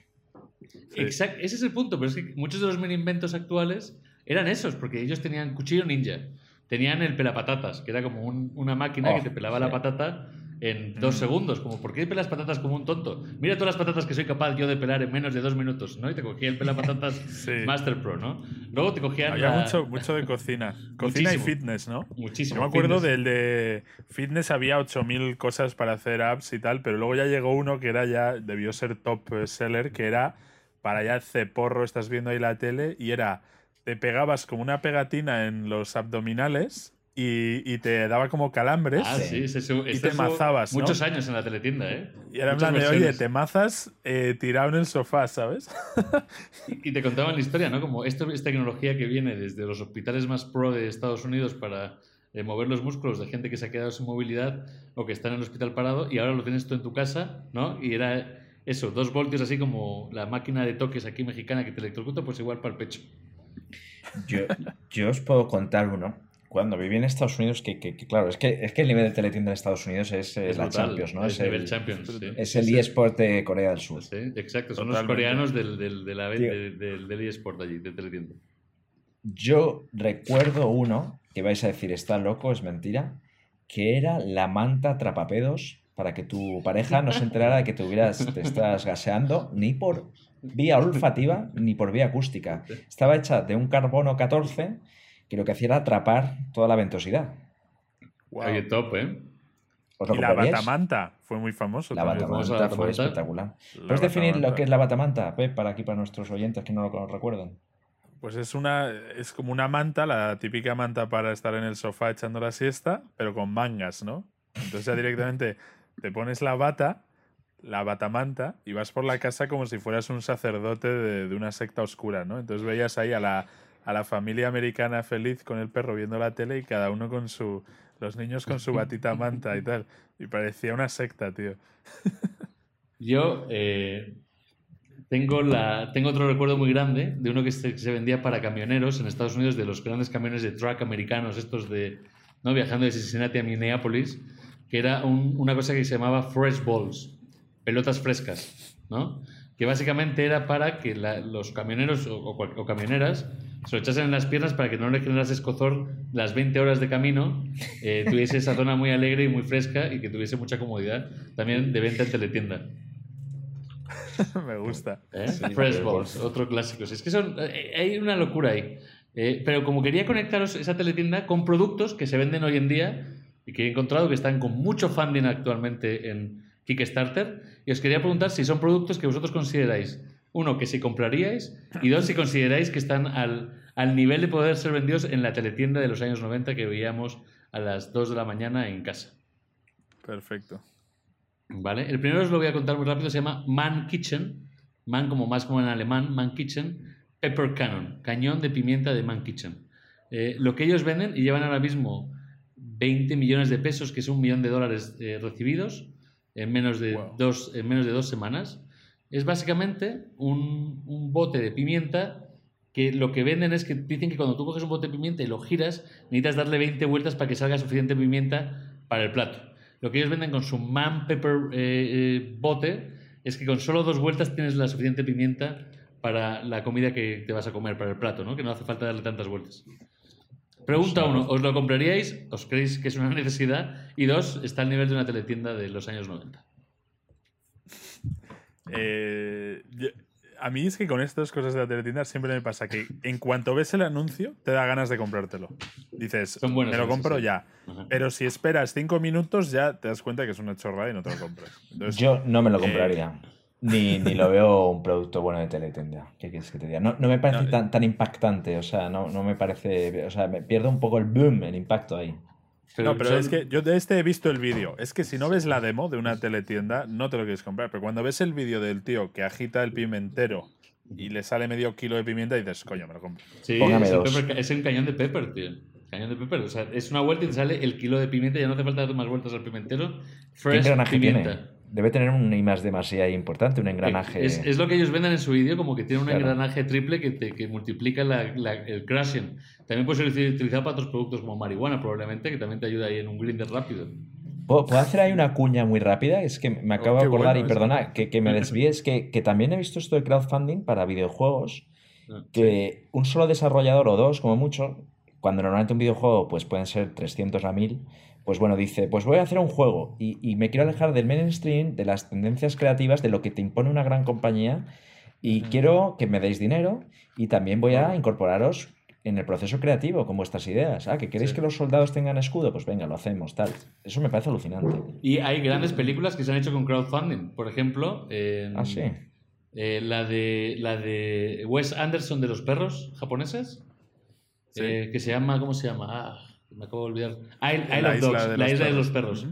Exacto, ese es el punto, pero es que muchos de los mini inventos actuales eran esos, porque ellos tenían cuchillo ninja tenían el pelapatatas, que era como una máquina que te oh, pelaba la patata en dos segundos. Como, ¿por qué pelas patatas como un tonto? Mira todas las patatas que soy capaz yo de pelar en menos de dos minutos, ¿no? Y te cogía el pelapatatas Master Pro, ¿no? Luego te cogían. Había mucho, mucho de cocina. Cocina y fitness, ¿no? Muchísimo. Yo me acuerdo del de fitness, había 8000 cosas para hacer apps y tal, pero luego ya llegó uno que era ya, debió ser top seller, que era para ya ceporro, estás viendo ahí la tele, y era te pegabas como una pegatina en los abdominales y, te daba como calambres. Ah, sí, y te mazabas. Muchos años en la teletienda, ¿eh? Y era en plan de, oye, te mazas eh, tirado en el sofá, ¿sabes? y, te contaban la historia, ¿no? Como esto es tecnología que viene desde los hospitales más pro de Estados Unidos para eh, mover los músculos de gente que se ha quedado sin movilidad o que está en el hospital parado y ahora lo tienes tú en tu casa, ¿no? Y era eso, dos voltios así como la máquina de toques aquí mexicana que te electrocuta, pues igual para el pecho. Yo, os puedo contar uno. Cuando viví en Estados Unidos, que, claro, es que, es que el nivel de teletienda en Estados Unidos es, la Champions, ¿no? Es, el, Champions, es el eSport de Corea del Sur. Sí, exacto, son los coreanos del, del, del, del eSport allí, de teletienda. Yo recuerdo uno, que vais a decir, está loco, es mentira, que era la manta trapapedos para que tu pareja no se enterara de que te, hubieras, te estás gaseando ni por vía olfativa ni por vía acústica. Estaba hecha de un carbono 14 que lo que hacía era atrapar toda la ventosidad. Wow. top, ¿eh? Y la batamanta fue muy famoso. La batamanta fue espectacular. ¿Puedes definir lo que es la batamanta, Pep, para aquí, para nuestros oyentes que no lo recuerdan? Pues es una es como una manta, la típica manta para estar en el sofá echando la siesta, pero con mangas, ¿no? Entonces ya directamente te pones la bata, la batamanta, y vas por la casa como si fueras un sacerdote de, de una secta oscura, ¿no? Entonces veías ahí a la, a la familia americana feliz con el perro viendo la tele y cada uno con su. Los niños con su batita manta y tal. Y parecía una secta, tío. Yo eh, tengo, la, tengo otro recuerdo muy grande de uno que se, que se vendía para camioneros en Estados Unidos, de los grandes camiones de truck americanos, estos de. ¿no? Viajando de Cincinnati a Minneapolis, que era un- una cosa que se llamaba fresh balls, pelotas frescas, ¿no? Que básicamente era para que la- los camioneros o, o cual- o camioneras se lo echasen en las piernas para que no le generase escozor las 20 horas de camino, eh, tuviese esa zona muy alegre y muy fresca y que tuviese mucha comodidad. También de venta en teletienda. Me gusta. ¿eh? Sí, Fresh Balls, otro clásico. Es que son, eh, hay una locura ahí. Eh, pero como quería conectaros esa teletienda con productos que se venden hoy en día y que he encontrado que están con mucho funding actualmente en Kickstarter, y os quería preguntar si son productos que vosotros consideráis, uno, que si compraríais, y dos, si consideráis que están al, al nivel de poder ser vendidos en la teletienda de los años 90 que veíamos a las 2 de la mañana en casa. Perfecto. ¿Vale? El primero os lo voy a contar muy rápido, se llama Man Kitchen, Man como más como en alemán, Man Kitchen, Pepper Cannon, cañón de pimienta de Man Kitchen. Eh, lo que ellos venden y llevan ahora mismo 20 millones de pesos, que es un millón de dólares eh, recibidos en menos, de Wow. dos, en menos de dos semanas, es básicamente un, un bote de pimienta que lo que venden es que dicen que cuando tú coges un bote de pimienta y lo giras, necesitas darle 20 vueltas para que salga suficiente pimienta para el plato. Lo que ellos venden con su Man Pepper eh, eh, bote es que con solo dos vueltas tienes la suficiente pimienta para la comida que te vas a comer, para el plato, ¿no? Que no hace falta darle tantas vueltas. Pregunta uno, ¿os lo compraríais? ¿Os creéis que es una necesidad? Y dos, está al nivel de una teletienda de los años 90. Eh, yo- a mí es que con estas cosas de la teletienda siempre me pasa que en cuanto ves el anuncio te da ganas de comprártelo. Dices, me lo compro sí. ya. Ajá. Pero si esperas cinco minutos ya te das cuenta que es una chorrada y no te lo compras. Entonces, Yo no me lo eh, compraría. Ni, ni lo veo un producto bueno de teletienda. ¿Qué quieres que te diga? No, no me parece No, eh. tan, tan impactante. O sea, no, no me parece. O sea, me pierdo un poco el boom, el impacto ahí. No, pero son- es que yo de este he visto el vídeo. Es que si no ves la demo de una teletienda, no te lo quieres comprar. Pero cuando ves el vídeo del tío que agita el pimentero y le sale medio kilo de pimienta, dices, coño, me lo compro. Sí, Póngame es, dos. pepper es un cañón de pepper, tío. Cañón de pepper. O sea, es una vuelta y te sale el kilo de pimienta. Ya no hace falta dar más vueltas al pimentero. ¿Qué Fresh pimienta. tiene? Debe tener un I más D más I ahí importante, un engranaje. Es, es lo que ellos venden en su vídeo, como que tiene un Claro. engranaje triple que, te- que multiplica la- la- el crashing. También puede ser utilizado para otros productos como marihuana, probablemente, que también te ayuda ahí en un grinder rápido. ¿Puedo, puedo hacer ahí una cuña muy rápida? Es que me acabo Oh, de acordar, bueno y perdona, que, que me desvíes, que, que también he visto esto de crowdfunding para videojuegos, Ah, que un solo desarrollador o dos, como mucho, cuando normalmente un videojuego pues pueden ser 300 a 1000, pues bueno, dice, pues voy a hacer un juego y, y me quiero alejar del mainstream, de las tendencias creativas, de lo que te impone una gran compañía y quiero que me deis dinero y también voy a incorporaros en el proceso creativo con vuestras ideas. Ah, que queréis Sí. que los soldados tengan escudo, pues venga, lo hacemos, tal. Eso me parece alucinante. Y hay grandes películas que se han hecho con crowdfunding. Por ejemplo, en- Ah, sí. eh, la, de, la de Wes Anderson de los perros japoneses, Sí. eh, que se llama, ¿cómo se llama? Ah, me acabo de olvidar. La of isla Dogs, de la isla de los perros.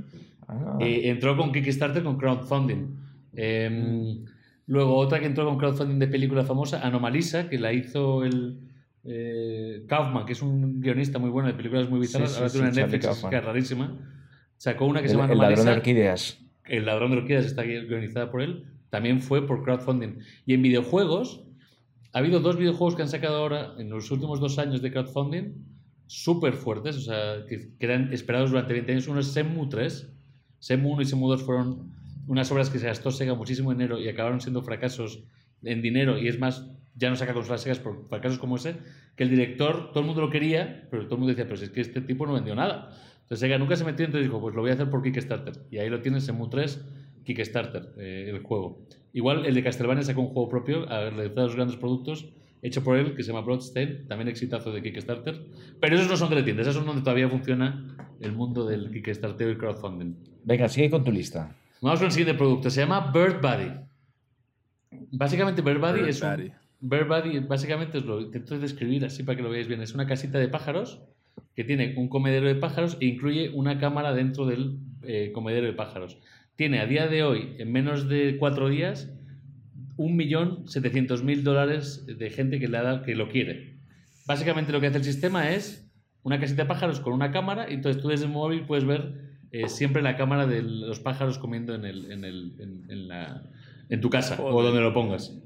Ah. Eh, entró con Kickstarter con crowdfunding. Eh, Luego otra que entró con crowdfunding de película famosa, Anomalisa, que la hizo el eh, Kaufman, que es un guionista muy bueno de películas muy bizarras. Sí, sí, Ahora tiene una sí, Charlie Netflix, que es rarísima. Sacó una que se el, llama el ladrón de orquídeas. El ladrón de orquídeas está guionizada por él. También fue por crowdfunding. Y en videojuegos, ha habido dos videojuegos que han sacado ahora en los últimos dos años de crowdfunding súper fuertes, o sea, que, que eran esperados durante 20 años. Uno es Shenmue 3. Shenmue 1 y Shenmue 2 fueron unas obras que se gastó Sega muchísimo dinero y acabaron siendo fracasos en dinero. Y es más, ya no saca consolas Segas por fracasos como ese, que el director, todo el mundo lo quería, pero todo el mundo decía, pues es que este tipo no vendió nada. Entonces Sega nunca se metió, entonces dijo, pues lo voy a hacer por Kickstarter. Y ahí lo tienes, Shenmue 3, Kickstarter, eh, el juego. Igual el de Castlevania sacó un juego propio, a realizar los grandes productos, hecho por él, que se llama Bloodstain, también exitazo de Kickstarter. Pero esos no son teletiendas, esos son donde todavía funciona el mundo del Kickstarter y el crowdfunding. Venga, sigue con tu lista. Vamos con el siguiente producto, se llama Bird Buddy. Básicamente Bird Buddy Bird es un... Buddy. Bird Buddy básicamente os lo intento describir así para que lo veáis bien. Es una casita de pájaros que tiene un comedero de pájaros e incluye una cámara dentro del eh, comedero de pájaros. tiene a día de hoy, en menos de cuatro días, 1.700.000 dólares de gente que, le que lo quiere. Básicamente lo que hace el sistema es una casita de pájaros con una cámara y entonces tú desde el móvil puedes ver eh, siempre la cámara de los pájaros comiendo en, el, en, el- en- en la- en tu casa o Joder. donde lo pongas.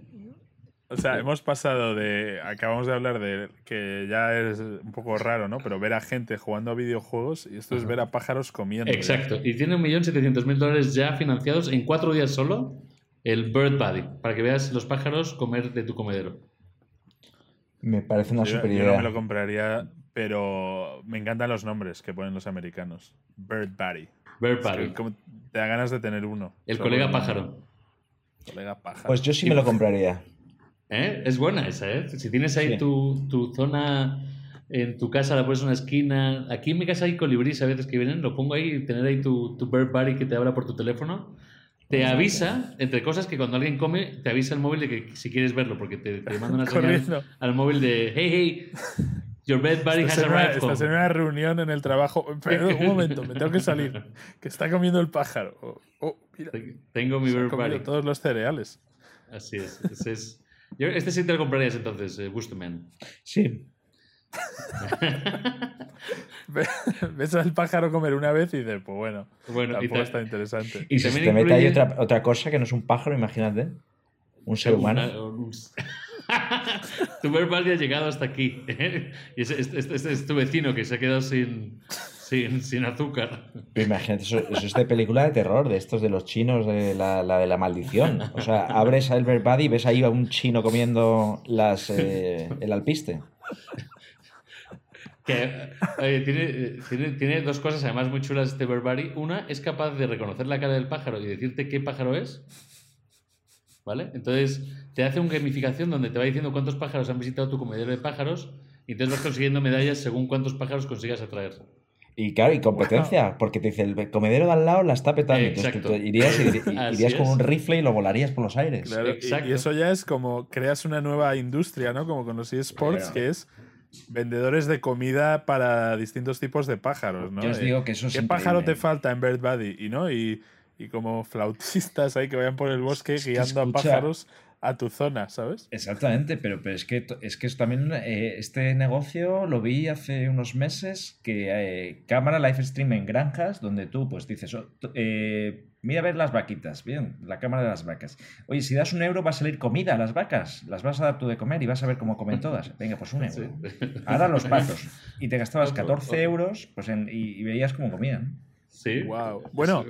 O sea, hemos pasado de. Acabamos de hablar de que ya es un poco raro, ¿no? Pero ver a gente jugando a videojuegos y esto es ver a pájaros comiendo. Exacto. Y tiene 1.700.000 dólares ya financiados en cuatro días solo el Bird Buddy, para que veas los pájaros comer de tu comedero. Me parece una Yo, super yo no me lo compraría, pero me encantan los nombres que ponen los americanos. Bird Buddy. Bird Es que Buddy. como te da ganas de tener uno. El colega pájaro. Colega pájaro. Pues yo sí me lo compraría. ¿Eh? Es buena esa, ¿eh? Si tienes ahí Sí. tu, tu zona en tu casa, la pones en una esquina. Aquí en mi casa hay colibríes a veces que vienen, lo pongo ahí y tener ahí tu, tu Bird Buddy que te habla por tu teléfono. Te avisa, entre cosas, que cuando alguien come, te avisa el móvil de que si quieres verlo, porque te, te manda una señal al móvil de hey, hey, your Bird Buddy Estás has en, una, arrived estás en una reunión en el trabajo. Perdón, un momento, me tengo que salir. Que está comiendo el pájaro. Oh, oh, mira, Tengo mi comido Buddy. todos los cereales. Así es. ese es. Yo, este sí te lo comprarías entonces, eh. Sí. Ve- Ves al pájaro comer una vez y dices, pues bueno, Bueno, tampoco ta- está interesante. Y si se te mete ahí otra, otra cosa que no es un pájaro, imagínate. Un ser humano. Bird Buddy ha llegado hasta aquí. y es, es- es- es- es tu vecino que se ha quedado sin, sin, sin azúcar. Pero imagínate, eso, eso es de película de terror, de estos de los chinos, de la, la de la maldición. O sea, abres a Buddy y ves ahí a un chino comiendo las, eh, el alpiste. Que, oye, tiene, tiene, tiene dos cosas además muy chulas este Buddy. Una, es capaz de reconocer la cara del pájaro y decirte qué pájaro es. ¿Vale? Entonces te hace una gamificación donde te va diciendo cuántos pájaros han visitado tu comedero de pájaros y entonces vas consiguiendo medallas según cuántos pájaros consigas atraer. Y claro, y competencia, porque te dice, el comedero de al lado la está petando. Entonces tú irías, con un rifle y lo volarías por los aires. Claro, Exacto. y, eso ya es como creas una nueva industria, ¿no? Como con los eSports, que es vendedores de comida para distintos tipos de pájaros, ¿no? Yo os Eh, digo que eso es ¿Qué pájaro te falta en Bird Buddy? Y, ¿no? y, y como flautistas ahí que vayan por el bosque Es que guiando a pájaros a tu zona, ¿sabes? Exactamente, pero, pero es que es que es también eh, este negocio lo vi hace unos meses que eh, cámara live stream en granjas donde tú pues dices "Oh, eh, mira a ver las vaquitas, bien, la cámara de las vacas. Oye, si das un euro va a salir comida a las vacas, las vas a dar tú de comer y vas a ver cómo comen todas. Venga, pues un euro. Sí. Ahora los patos y te gastabas Ojo, 14 ojo. euros pues en- y, y veías cómo comían. Sí. Wow. Bueno.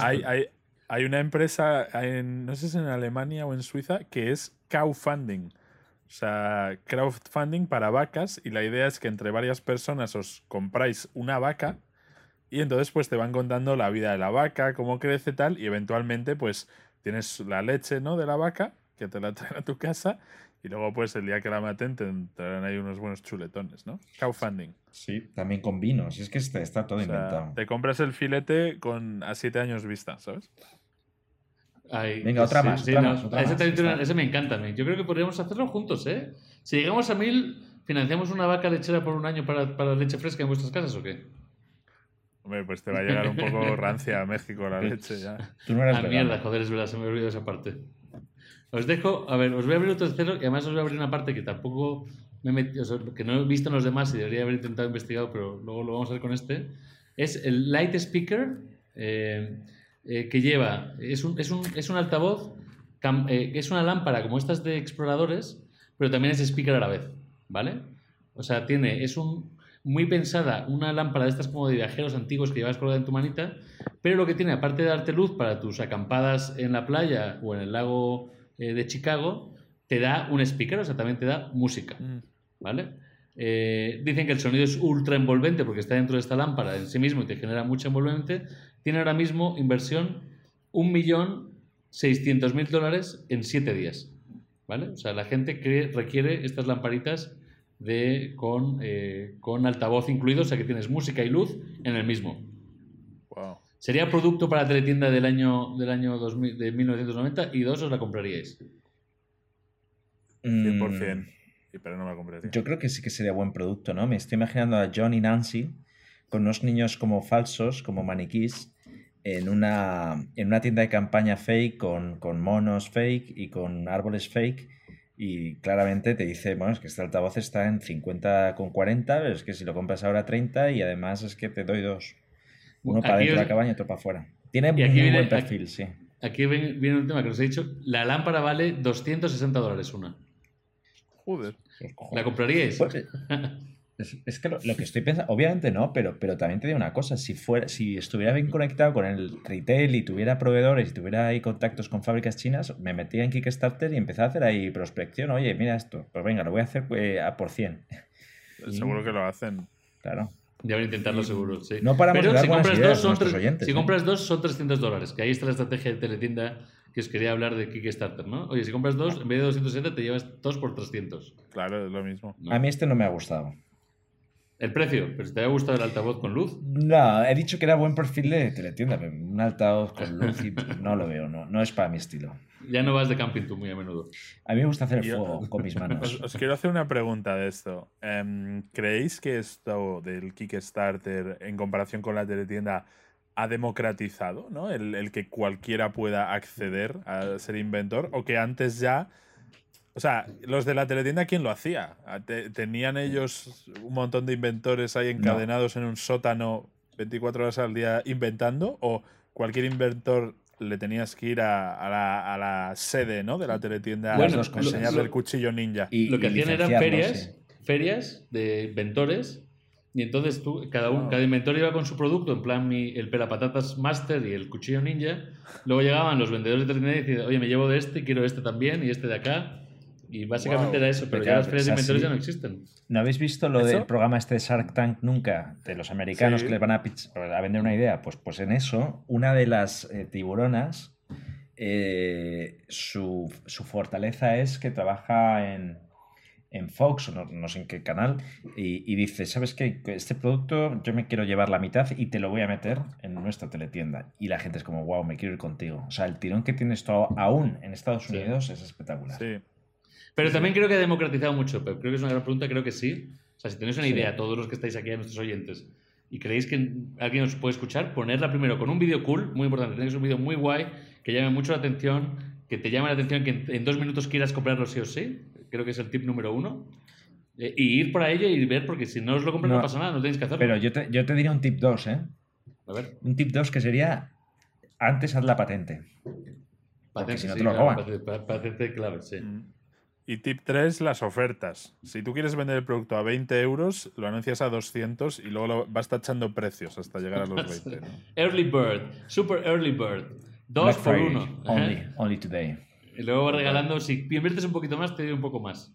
Hay, hay, hay una empresa, en, no sé si en Alemania o en Suiza, que es crowdfunding. O sea, crowdfunding para vacas y la idea es que entre varias personas os compráis una vaca y entonces pues te van contando la vida de la vaca, cómo crece tal y eventualmente pues tienes la leche ¿no? de la vaca que te la traen a tu casa y luego pues el día que la maten te traerán ahí unos buenos chuletones, ¿no? Crowdfunding. Sí, también con vinos, es que está, está todo O sea, inventado. te compras el filete con a siete años vista, ¿sabes? Ay, Venga, otra sí, más, sí, otra más, otra ese, más, una- me encanta a mí. Yo creo que podríamos hacerlo juntos, ¿eh? Si llegamos a mil, ¿financiamos una vaca lechera por un año para, para leche fresca en vuestras casas o qué? Hombre, pues te va a llegar un poco rancia a México la leche ya. Tú no eras Ah, mierda, joder, es verdad, se me olvidó esa parte. Os dejo, a ver, os voy a abrir otro tercero y además os voy a abrir una parte que tampoco me he metido, o sea, que no he visto en los demás y debería haber intentado investigar, pero luego lo vamos a ver con este. Es el Light Speaker eh, eh, que lleva, es un, es un, es un altavoz, cam- eh, que es una lámpara como estas de exploradores, pero también es speaker a la vez, ¿vale? O sea, tiene, es un, muy pensada, una lámpara de estas como de viajeros antiguos que llevas colgada en tu manita, pero lo que tiene, aparte de darte luz para tus acampadas en la playa o en el lago eh, de Chicago, te da un speaker, o sea, también te da música, Mm. ¿vale? Eh, dicen que el sonido es ultra envolvente porque está dentro de esta lámpara en sí mismo y te genera mucha envolvente. Tiene ahora mismo inversión 1.600.000 dólares en 7 días, ¿vale? O sea, la gente que requiere estas lamparitas de, con, eh, con altavoz incluido, o sea que tienes música y luz en el mismo. Wow. Sería producto para teletienda del año, del año 2000 de 1990 y dos os la compraríais. 100%. Mm, Sí, pero no me la compraría. Yo creo que sí que sería buen producto, ¿no? Me estoy imaginando a John y Nancy con unos niños como falsos, como maniquís, en una, en una tienda de campaña fake con, con monos fake y con árboles fake y claramente te dice, bueno, es que este altavoz está en 50 con 40, pero es que si lo compras ahora 30 y además es que te doy dos. Uno para Aquí dentro de la cabaña y otro para afuera. Tiene aquí viene- buen perfil, sí. Aquí viene un tema que os he dicho. La lámpara vale 260 dólares una. Joder. ¿La compraríais? Pues, es, es que lo, lo que estoy pensando, obviamente no, pero, pero también te digo una cosa, si fuera, si estuviera bien conectado con el retail y tuviera proveedores y tuviera ahí contactos con fábricas chinas, me metía en Kickstarter y empezaba a hacer ahí prospección, oye, mira esto, pues venga, lo voy a hacer eh, a por 100. Seguro que lo hacen. Claro. A intentarlo seguro, sí. No paramos Pero si buenas compras, ideas dos, a son tres- oyentes, si ¿eh? compras dos, son 300 dólares. Que ahí está la estrategia de teletienda que os quería hablar de Kickstarter, ¿no? Oye, si compras dos, en vez de 260 te llevas dos por 300. Claro, es lo mismo. ¿no? A mí este no me ha gustado. El precio, pero si te ha gustado el altavoz con luz, No, he dicho que era buen perfil de teletienda, pero un altavoz con luz y no lo veo, no, no es para mi estilo. ya no vas de camping tú muy a menudo. A mí me gusta hacer el Yo- fuego con mis manos. Os, os quiero hacer una pregunta de esto. Em, ¿Creéis que esto del Kickstarter, en comparación con la teletienda, ha democratizado ¿no? el, el que cualquiera pueda acceder a ser inventor? ¿O que antes ya... O sea, los de la teletienda, ¿quién lo hacía? Ah, te- ¿Tenían ellos un montón de inventores ahí encadenados en un sótano 24 horas al día inventando? ¿O cualquier inventor le tenías que ir a, a la, a la sede ¿no? de la teletienda Bueno, a enseñarle lo- el cuchillo ninja? Y- Lo que y hacían eran ferias, sí. ferias de inventores. Y entonces tú, cada, un, Ah. cada inventor iba con su producto, en plan mi, el pelapatatas master y el cuchillo ninja. Luego llegaban los vendedores de teletienda y decían, oye, me llevo de este, quiero este también y este de acá. Y básicamente Wow. era eso, pero ya las ferias de es inventores así. ya no existen. ¿No habéis visto lo del programa este de Shark Tank nunca? De los americanos Sí. que les van a, pitch- a vender una idea. Pues, pues en eso, una de las eh, tiburonas, eh, su, su fortaleza es que trabaja en, en Fox, o no, no sé en qué canal, y, y dice, ¿sabes qué? Que Este producto yo me quiero llevar la mitad y te lo voy a meter en nuestra teletienda. Y la gente es como, wow, me quiero ir contigo. O sea, el tirón que tiene esto aún en Estados Sí. Unidos es espectacular. Sí. Pero también creo que ha democratizado mucho, pero creo que es una gran pregunta, creo que sí. O sea, si tenéis una Sí. idea, todos los que estáis aquí, a nuestros oyentes, y creéis que alguien os puede escuchar, ponerla primero con un vídeo cool, muy importante, tenéis un vídeo muy guay, que llame mucho la atención, que te llame la atención, que en, en dos minutos quieras comprarlo sí o sí, creo que es el tip número uno. Eh, y ir por ello y ver, porque si no os lo compráis no, No, pasa nada, no tenéis que hacerlo. Pero yo te, yo te diría un tip 2, ¿eh? A ver, Un tip 2 que sería antes haz la patente. patente, si no sí, te lo claro, roban. patente, pa- patente clave, sí. Mm. Y tip 3, las ofertas. Si tú quieres vender el producto a 20 euros, lo anuncias a 200 y luego lo vas tachando precios hasta llegar a los 20. ¿no? Early Bird, Super Early Bird, dos Black por Friday, uno. Only, only today. Y luego regalando, si inviertes un poquito más, te doy un poco más.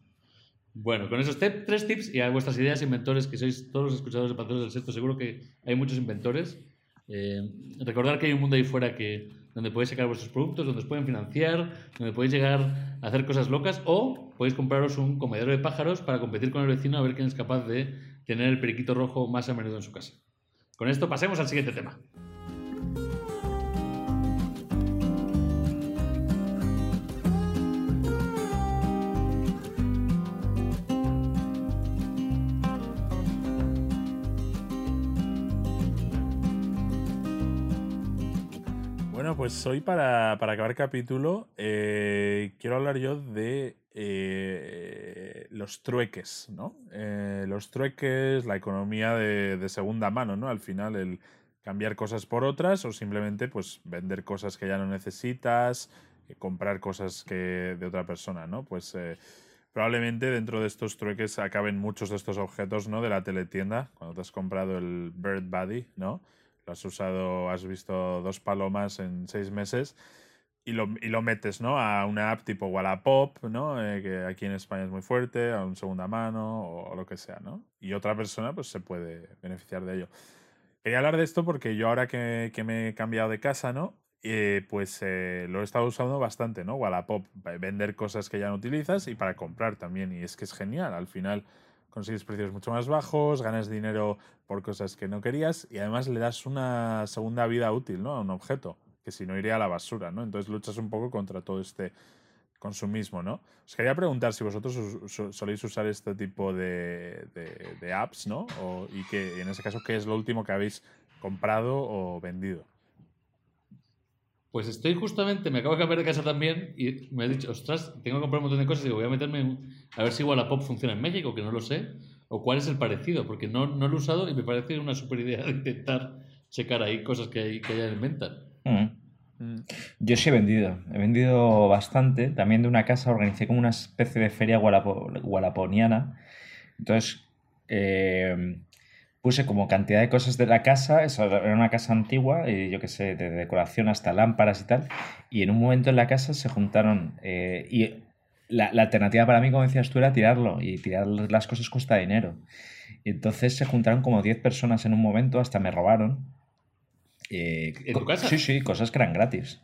Bueno, con esos tres tips y a vuestras ideas, inventores, que sois todos los escuchadores de Pantalones del Sexto, seguro que hay muchos inventores. Eh, recordar que hay un mundo ahí fuera que, donde podéis sacar vuestros productos, donde os pueden financiar, donde podéis llegar a hacer cosas locas o podéis compraros un comedero de pájaros para competir con el vecino a ver quién es capaz de tener el periquito rojo más a menudo en su casa. Con esto pasemos al siguiente tema. Pues hoy para, para acabar capítulo, eh, quiero hablar yo de eh, los trueques, ¿no? Eh, los trueques, la economía de, de segunda mano, ¿no? Al final, el cambiar cosas por otras o simplemente pues vender cosas que ya no necesitas, eh, comprar cosas que de otra persona, ¿no? Pues probablemente dentro de estos trueques acaben muchos de estos objetos, ¿no? De la teletienda, cuando te has comprado el Bird Buddy, ¿no? Lo has usado, has visto dos palomas en seis meses y lo, y lo metes, ¿no? A una app tipo Wallapop, ¿no? Eh, que aquí en España es muy fuerte, a un segunda mano o, o lo que sea, ¿no? Y otra persona pues se puede beneficiar de ello. Quería hablar de esto porque yo ahora que, que me he cambiado de casa, ¿no? Eh, pues eh, lo he estado usando bastante, ¿no? Wallapop, para vender cosas que ya no utilizas y para comprar también. Y es que es genial. Al final consigues precios mucho más bajos, ganas dinero por cosas que no querías y además le das una segunda vida útil, ¿no? A un objeto, que si no iría a la basura, ¿no? Entonces luchas un poco contra todo este consumismo, ¿no? Os quería preguntar si vosotros soléis usar este tipo de apps, ¿no? O- y que en ese caso, ¿qué es lo último que habéis comprado o vendido? Pues estoy justamente, me acabo de cambiar de casa también y me he dicho, ostras, tengo que comprar un montón de cosas y digo, voy a meterme en- a ver si Wallapop funciona en México, que no lo sé, o cuál es el parecido, porque no, no lo he usado y me parece una super idea de intentar checar ahí cosas que hay, que hay en venta. Mm. Mm. Yo sí he vendido, he vendido bastante. También de una casa organicé como una especie de feria gualapo- gualaponiana. Entonces, eh, puse como cantidad de cosas de la casa. Eso era una casa antigua, y yo qué sé, de decoración hasta lámparas y tal. Y en un momento en la casa se juntaron. eh, y la, la alternativa para mí, como decías tú, era tirarlo. Y tirar las cosas cuesta dinero. Y entonces se juntaron como 10 personas en un momento, hasta me robaron. Eh, ¿En co- tu casa? Sí, sí, cosas que eran gratis.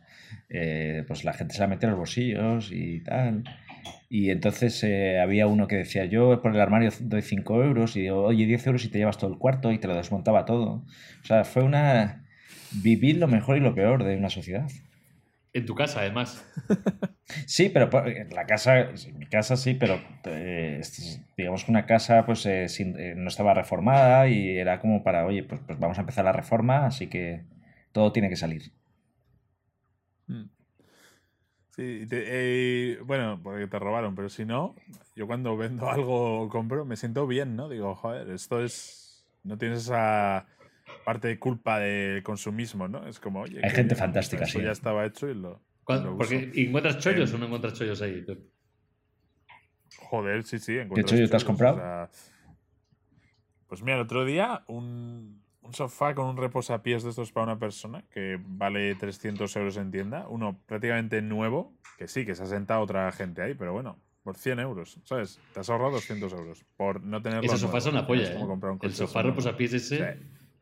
Eh, pues la gente se la metía en los bolsillos y tal. Y entonces eh, había uno que decía, yo por el armario doy 5 euros y digo, oye, 10 euros y te llevas todo el cuarto y te lo desmontaba todo. O sea, fue una... Vivir lo mejor y lo peor de una sociedad. En tu casa, además. Sí, pero la casa, mi casa sí, pero eh, digamos que una casa pues eh, sin- eh, no estaba reformada y era como para, oye, pues, pues vamos a empezar la reforma, así que todo tiene que salir. Mm. Sí, te- eh, bueno, porque te robaron, pero si no, yo cuando vendo algo o compro me siento bien, ¿no? Digo, joder, esto es. No tienes esa parte de culpa de consumismo, ¿no? Es como, oye. Hay gente bien, fantástica, Eso sí. ya estaba hecho y lo. ¿Cuándo- lo porque. ¿Encuentras chollos Eh, o no encuentras chollos ahí? Joder, sí, sí. encuentro chollo te has chollos, comprado? o sea, pues mira, el otro día un, un sofá con un reposapiés de estos para una persona que vale 300 euros en tienda. Uno prácticamente nuevo, que sí, que se ha sentado otra gente ahí, pero bueno, por 100 euros, ¿sabes? Te has ahorrado 200 euros por no tenerlo Ese sofá nuevo. es una polla, ¿eh? un El sofá reposapiés ese Sí.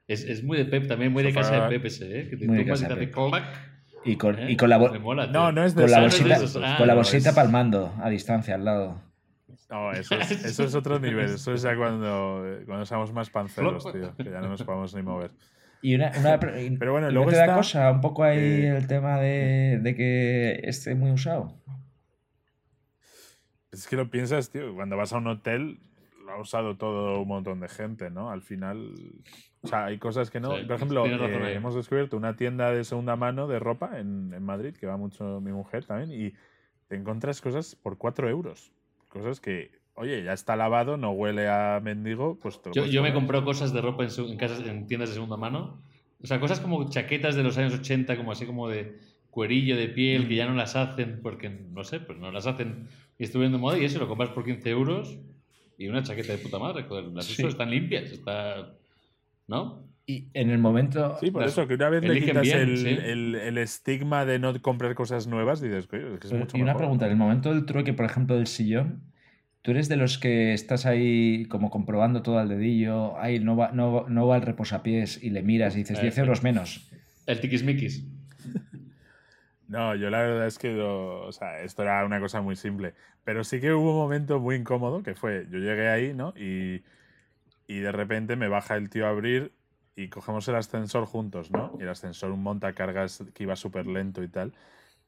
es, es muy de Pep, también muy de casa de Pep ese, ¿eh? Que te tumbas y te de hace. Y con, ¿eh? y con la, bo- Me mola, No, no es de con la Ah, bolsita, esos, ah, con la no, bolsita es- palmando a distancia al lado. No, eso es, eso es otro nivel. Eso es ya cuando, cuando somos más panceros, tío. Que ya no nos podemos ni mover. Y una, una Pero bueno, ¿y luego no te da está, cosa un poco ahí eh, el tema de, de que esté muy usado. Es que lo piensas, tío, cuando vas a un hotel lo ha usado todo un montón de gente, ¿no? Al final, o sea, hay cosas que no. Sí, Por ejemplo, eh, hemos descubierto una tienda de segunda mano de ropa en, en Madrid, que va mucho mi mujer también, y te encuentras cosas por 4 euros. Cosas que, oye, ya está lavado, no huele a mendigo, pues te lo Yo, yo me comprado cosas de ropa en, su- en casas, en tiendas de segunda mano. O sea, cosas como chaquetas de los años 80, como así como de cuerillo de piel, que ya no las hacen porque, no sé, pues no las hacen y estuvieron de moda y eso lo compras por 15 euros y una chaqueta de puta madre. Joder, las Sí. están limpias, está... ¿No? Y en el momento... Sí, por eso, que una vez le quitas bien, el, sí. el- el estigma de no comprar cosas nuevas, dices, coño, es que es Pero- mucho y una mejor. pregunta, en el momento del trueque, por ejemplo, del sillón, ¿tú eres de los que estás ahí como comprobando todo al dedillo, ahí no va, no, no va el reposapiés y le miras y dices Eh, 10 sí. euros menos? El tiquismiquis. No, yo la verdad es que no- o sea, esto era una cosa muy simple. Pero sí que hubo un momento muy incómodo que fue, yo llegué ahí, ¿no? Y, y de repente me baja el tío a abrir y cogemos el ascensor juntos, ¿no? Y el ascensor, un montacargas que iba súper lento y tal,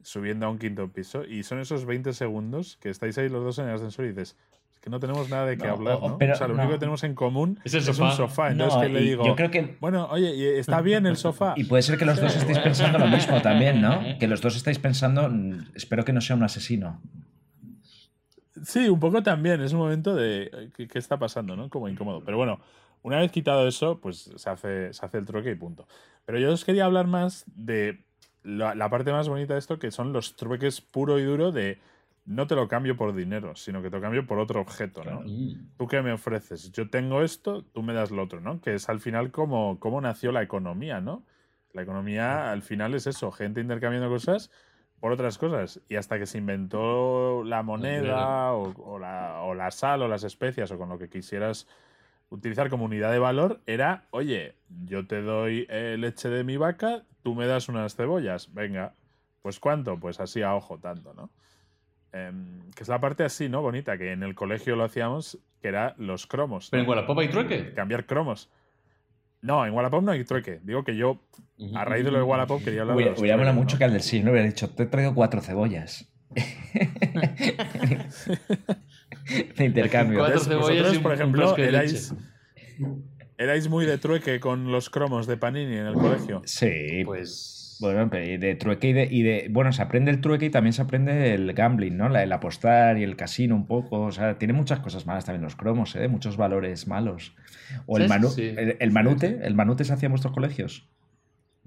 subiendo a un quinto piso. Y son esos 20 segundos que estáis ahí los dos en el ascensor y dices, es que no tenemos nada de qué No, hablar, o- ¿no? pero o sea, lo no. único que tenemos en común Es el un sofá. Entonces, que le digo? yo creo que... Bueno, oye, ¿y ¿está bien el sofá? Y puede ser que los dos estéis pensando lo mismo también, ¿no? Que los dos estáis pensando, "Mm, espero que no sea un asesino. Sí, un poco también. Es un momento de eh, ¿qué, qué está pasando, ¿no? Como incómodo. Pero bueno, una vez quitado eso, pues se hace, se hace el trueque y punto. Pero yo os quería hablar más de la, la parte más bonita de esto, que son los trueques puro y duro de no te lo cambio por dinero, sino que te lo cambio por otro objeto, ¿no? Mm. ¿Tú qué me ofreces? Yo tengo esto, tú me das lo otro, ¿no? Que es al final como, cómo nació la economía, ¿no? La economía al final es eso, gente intercambiando cosas por otras cosas. Y hasta que se inventó la moneda o, o la, o la sal o las especias o con lo que quisieras utilizar como unidad de valor, era, oye, yo te doy eh, leche de mi vaca, tú me das unas cebollas, venga, pues cuánto, pues así a ojo tanto, ¿no? Em, que es la parte así, ¿no? Bonita, que en el colegio lo hacíamos, que era los cromos. Pero ¿no? en Wallapop hay trueque. Cambiar cromos. No, en Wallapop no hay trueque. Digo que yo, a raíz de lo de Wallapop, quería hablar de Hubiera los hubiera molado mucho ¿no? que al del sí no hubiera dicho, te he traído cuatro cebollas. de intercambio. Cuatro cebollas y un- por un ejemplo, de erais, erais muy de trueque con los cromos de Panini en el colegio. Sí, Pues Bueno, de trueque y de, y de- Bueno, se aprende el trueque y también se aprende el gambling, ¿no? La- el apostar y el casino un poco. O sea, tiene muchas cosas malas también los cromos, ¿eh? Muchos valores malos. O el, Sí, manu- sí. el, el manute. ¿El manute se hacía en vuestros colegios?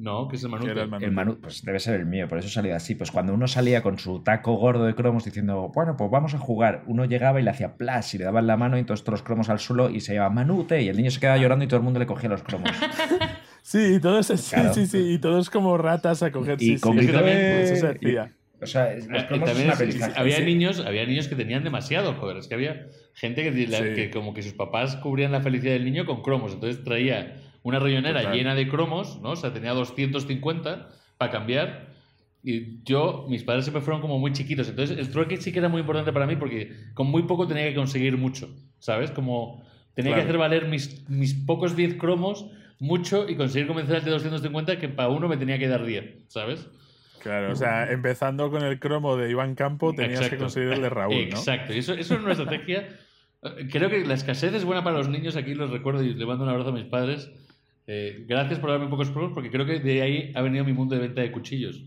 No, que es el ¿Qué Manute. el Manute? El manu pues debe ser el mío, por eso salía así. Pues cuando uno salía con su taco gordo de cromos diciendo, bueno, pues vamos a jugar, uno llegaba y le hacía plas y le daban la mano y todos los cromos al suelo y se llamaba manute y el niño se quedaba llorando y todo el mundo le cogía los cromos. Sí, y todos, sí, Claro. sí, sí, y todos como ratas a coger. Y sí, con sí, grito también, de- Eso se y- hacía. O sea, los y cromos es una había Sí. niños, había niños que tenían demasiado, joder. Es que había gente que, la- Sí. que como que sus papás cubrían la felicidad del niño con cromos. Entonces traía una Total. llena de cromos, ¿no? O sea, tenía 250 para cambiar. Y yo, mis padres siempre fueron como muy chiquitos. Entonces el trueque sí que era muy importante para mí porque con muy poco tenía que conseguir mucho, ¿sabes? Como tenía Claro. que hacer valer mis, mis pocos 10 cromos mucho y conseguir convencer al de 250 que para uno me tenía que dar 10, ¿sabes? Claro, o sea, empezando con el cromo de Iván Campo, tenías que conseguir el de Raúl, ¿no? Exacto, y eso, eso es una estrategia. Creo que la escasez es buena para los niños, aquí los recuerdo y le mando un abrazo a mis padres. Eh, gracias por darme pocos cromos, porque creo que de ahí ha venido mi mundo de venta de cuchillos.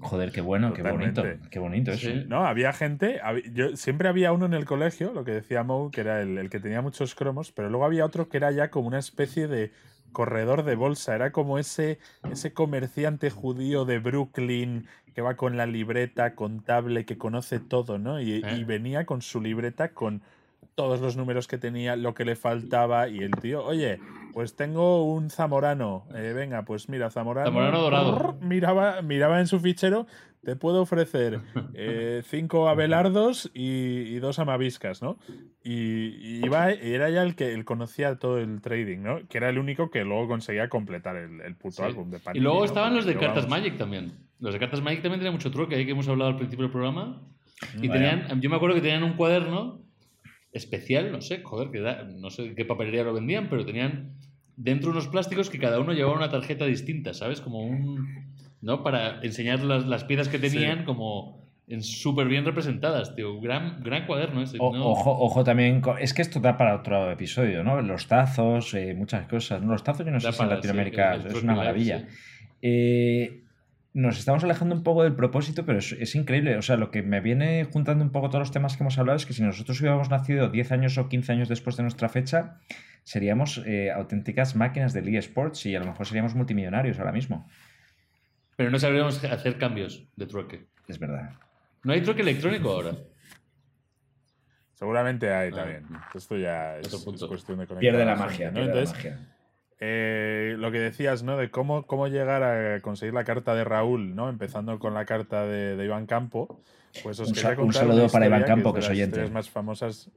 Joder, qué bueno, qué bonito. Qué bonito eso. Sí. No, había gente, hab- yo, siempre había uno en el colegio, lo que decía Mou, que era el, el que tenía muchos cromos, pero luego había otro que era ya como una especie de corredor de bolsa, era como ese, ese comerciante judío de Brooklyn que va con la libreta contable, que conoce todo, ¿no? Y, ¿Eh? y venía con su libreta con todos los números que tenía, lo que le faltaba, y el tío, oye, pues tengo un zamorano, eh, venga, pues mira, zamorano. Zamorano dorado. Miraba, miraba en su fichero, te puedo ofrecer eh, cinco abelardos y, y dos amaviscas, ¿no? Y, y iba, y era ya el que él conocía todo el trading, ¿no? Que era el único que luego conseguía completar el, el puto Sí. álbum de Y Panini, luego ¿no? estaban los de Cartas vamos, Magic también. Los de Cartas Magic también tenían mucho truque, ahí que hemos hablado al principio del programa. Y Vaya. tenían, yo me acuerdo que tenían un cuaderno especial, no sé, joder, que da- no sé qué papelería lo vendían, pero tenían dentro unos plásticos que cada uno llevaba una tarjeta distinta, ¿sabes? Como un. ¿No? Para enseñar las, las piezas que tenían como en súper bien representadas, tío. Gran, gran cuaderno ese. O- ¿no? ojo, ojo también, es que esto da para otro episodio, ¿no? Los tazos, eh, muchas cosas. ¿no? Los tazos yo no Da sé si en para, sí, Latinoamérica es una maravilla. sí. Eh, nos estamos alejando un poco del propósito, pero es, es increíble. O sea, lo que me viene juntando un poco todos los temas que hemos hablado es que si nosotros hubiéramos nacido 10 años o 15 años después de nuestra fecha, seríamos eh, auténticas máquinas del eSports y a lo mejor seríamos multimillonarios ahora mismo. Pero no sabríamos hacer cambios de trueque. Es verdad. No hay truque electrónico ahora. Seguramente hay Ah. también. Esto ya es, cuestión de conectar Pierde la magia, ¿no? pierde Entonces, la magia. Eh, lo que decías, ¿no? De cómo, cómo llegar a conseguir la carta de Raúl, ¿no? Empezando con la carta de, de Iván Campo. Pues os Un quería sa- un contar saludo para Iván Campo, que es es de las oyente. historias más famosas.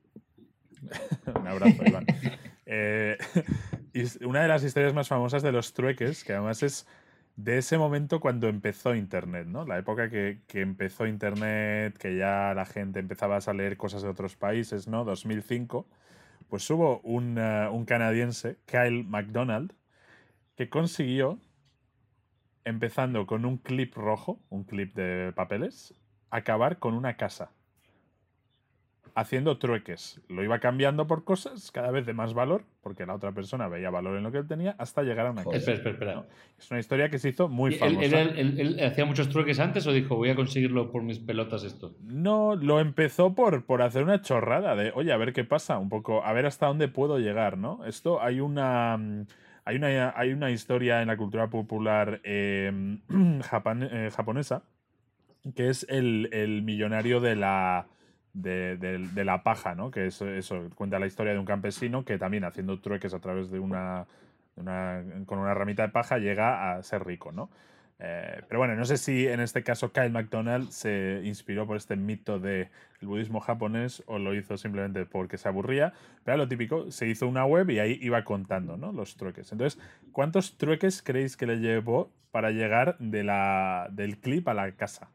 un abrazo, Iván. Eh, y es una de las historias más famosas de los trueques, que además es de ese momento cuando empezó Internet, ¿no? La época que, que empezó Internet, que ya la gente empezaba a leer cosas de otros países, ¿no? 2005 pues hubo un, eh, un canadiense, Kyle McDonald, que consiguió, empezando con un clip rojo, un clip de papeles, acabar con una casa. Haciendo trueques. Lo iba cambiando por cosas cada vez de más valor, porque la otra persona veía valor en lo que él tenía, hasta llegar a una. Espera, espera, espera. Es una historia que se hizo muy ¿Y él, famosa. él- él- él- él hacía muchos trueques antes o dijo, voy a conseguirlo por mis pelotas esto? No, lo empezó por, por hacer una chorrada de, oye, a ver qué pasa, un poco, a ver hasta dónde puedo llegar, ¿no? Esto hay una. Hay una, hay una historia en la cultura popular eh, japan- eh, japonesa que es el, el millonario de la, de, de- de la paja, ¿no? Que es eso, cuenta la historia de un campesino que también haciendo trueques a través de una, de con una ramita de paja llega a ser rico, ¿no? Eh, pero bueno, no sé si en este caso Kyle McDonald se inspiró por este mito del budismo japonés o lo hizo simplemente porque se aburría, pero lo típico, se hizo una web y ahí iba contando ¿no? los trueques. Entonces, ¿cuántos trueques creéis que le llevó para llegar de del clip a la casa?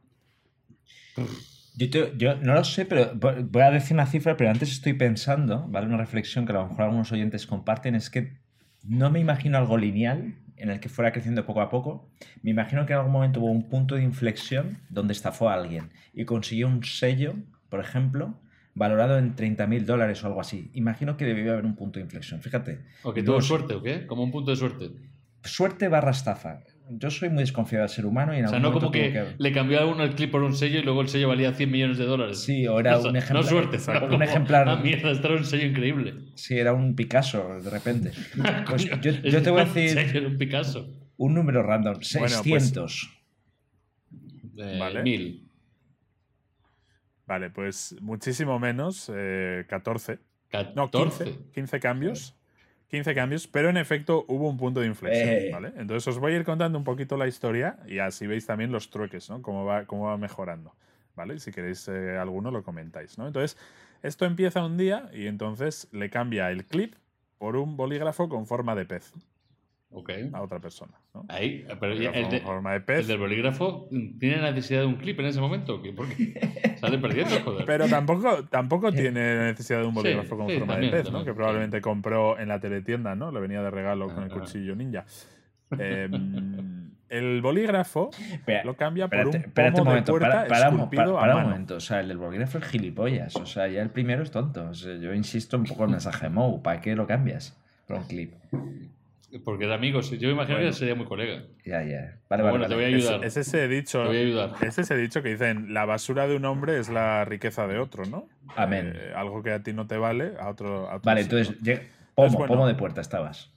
Yo, te- yo no lo sé, pero vo- voy a decir una cifra, pero antes estoy pensando, ¿vale? Una reflexión que a lo mejor algunos oyentes comparten, es que no me imagino algo lineal en el que fuera creciendo poco a poco. Me imagino que en algún momento hubo un punto de inflexión donde estafó a alguien y consiguió un sello, por ejemplo, valorado en 30 mil dólares o algo así. Imagino que debió haber un punto de inflexión. Fíjate. ¿O que tuvo suerte o qué? Como un punto de suerte. Suerte barra estafa. Yo soy muy desconfiado del ser humano y en O sea, algún no como momento que, tuvo le cambió a uno el clip por un sello y luego el sello valía 100 millones de dólares. Sí, o era O sea, un ejemplar. No suerte, exacto, pero un como, ejemplar. Ah, mierda, esto era un sello increíble. Sí, era un Picasso de repente. Pues yo, yo te voy a decir sello, era un Picasso. un número random, pues- 600. Eh, Vale. Mil. Vale, pues muchísimo menos, eh, 14. No, 14. 15, 15 cambios. 15 cambios, pero en efecto hubo un punto de inflexión, Eh. ¿vale? Entonces os voy a ir contando un poquito la historia y así veis también los trueques, ¿no? Cómo va, cómo va mejorando, ¿vale? Si queréis eh, alguno lo comentáis, ¿no? Entonces, esto empieza un día y entonces le cambia el clip por un bolígrafo con forma de pez Ok. a otra persona, ¿no? Ahí, pero el, de- forma de el pez. del bolígrafo tiene necesidad de un clip en ese momento. ¿o qué? ¿Por qué? Sale perdiendo, joder. Pero tampoco, tampoco tiene necesidad de un Sí, bolígrafo con sí, forma también, de pez, también, ¿no? Que probablemente compró en la teletienda, ¿no? Le venía de regalo con el ah. cuchillo ninja. Em, el bolígrafo lo cambia por un espérate, pomo un de momento, puerta para, para un- esculpido para- a para un mano. momento. O sea, el del bolígrafo es gilipollas. O sea, ya el primero es tonto. O sea, yo insisto un poco en el mensaje de Mou. ¿Para qué lo cambias? Por un clip. Porque era amigo. sí. Yo me imagino Bueno. que sería muy colega. Ya, ya. Vale, vale. bueno, te vale. voy a Es, ayudar. es ese dicho, Te voy a ayudar. es ese dicho que dicen, la basura de un hombre es la riqueza de otro, ¿no? Amén. Eh, algo que a ti no te vale, a otro, a otro Vale, entonces, pomo, Entonces, bueno. pomo de puerta estabas.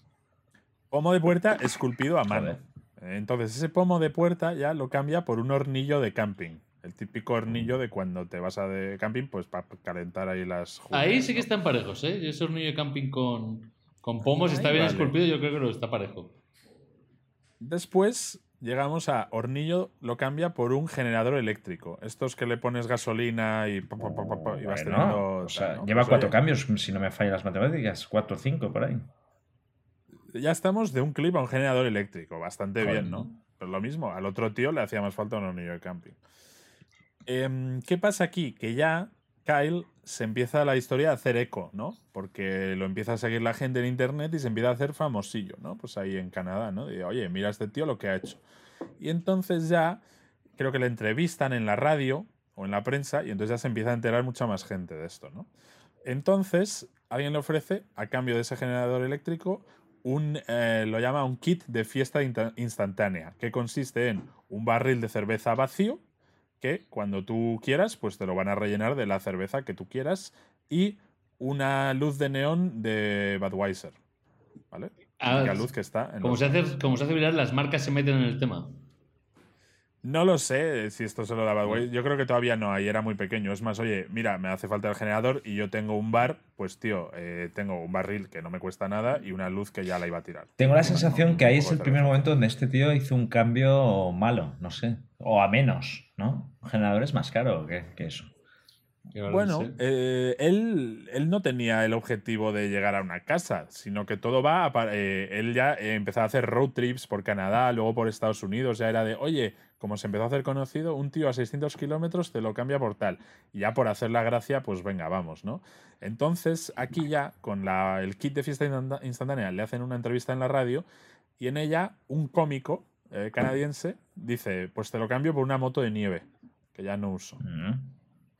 Pomo de puerta esculpido a mano. Joder. Entonces, ese pomo de puerta ya lo cambia por un hornillo de camping. El típico hornillo de cuando te vas a de camping, pues para calentar ahí las Ahí sí que están parejos, ¿eh? Ese hornillo de camping con, con pomos está bien vale. esculpido. Yo creo que lo está parejo. Después llegamos a hornillo, lo cambia por un generador eléctrico. Estos que le pones gasolina y, pa, pa, pa, pa, pa, y vas Bueno, teniendo. o sea, tal, ¿no? lleva Pues, cuatro oye, cambios, si no me fallan las matemáticas. Cuatro o cinco por ahí. Ya estamos de un clip a un generador eléctrico. Bastante Joder. bien, ¿no? Pero lo mismo, al otro tío le hacía más falta un hornillo de camping. Em, ¿Qué pasa aquí? Que ya Kyle se empieza la historia a hacer eco, ¿no? Porque lo empieza a seguir la gente en internet y se empieza a hacer famosillo, ¿no? Pues ahí en Canadá, ¿no? De, oye, mira este tío lo que ha hecho. Y entonces ya creo que le entrevistan en la radio o en la prensa y entonces ya se empieza a enterar mucha más gente de esto, ¿no? Entonces, alguien le ofrece, a cambio de ese generador eléctrico, un, eh, lo llama un kit de fiesta instantánea, que consiste en un barril de cerveza vacío, que cuando tú quieras, pues te lo van a rellenar de la cerveza que tú quieras, y una luz de neón de Budweiser. ¿Vale? Ah, La luz que está en Como los- se, hace, como se hace viral, las marcas se meten en el tema. No lo sé si esto se lo da Budweiser. Yo creo que todavía no, ahí era muy pequeño. Es más, oye, mira, me hace falta el generador y yo tengo un bar, pues tío, eh, tengo un barril que no me cuesta nada y una luz que ya la iba a tirar. Tengo la Bueno, sensación que ahí es el primer momento donde este tío hizo un cambio malo, no sé. O a menos, ¿no? Un generador es más caro que, que eso. Bueno, eh, él, él no tenía el objetivo de llegar a una casa, sino que todo va a... eh, él ya eh, empezó a hacer road trips por Canadá, luego por Estados Unidos, ya era de, oye, como se empezó a hacer conocido, un tío a 600 kilómetros te lo cambia por tal. Y ya por hacer la gracia, pues venga, vamos, ¿no? Entonces, aquí ya, con la- el kit de fiesta instantá- instantánea, le hacen una entrevista en la radio y en ella un cómico eh, canadiense dice, pues te lo cambio por una moto de nieve, que ya no uso. Mm.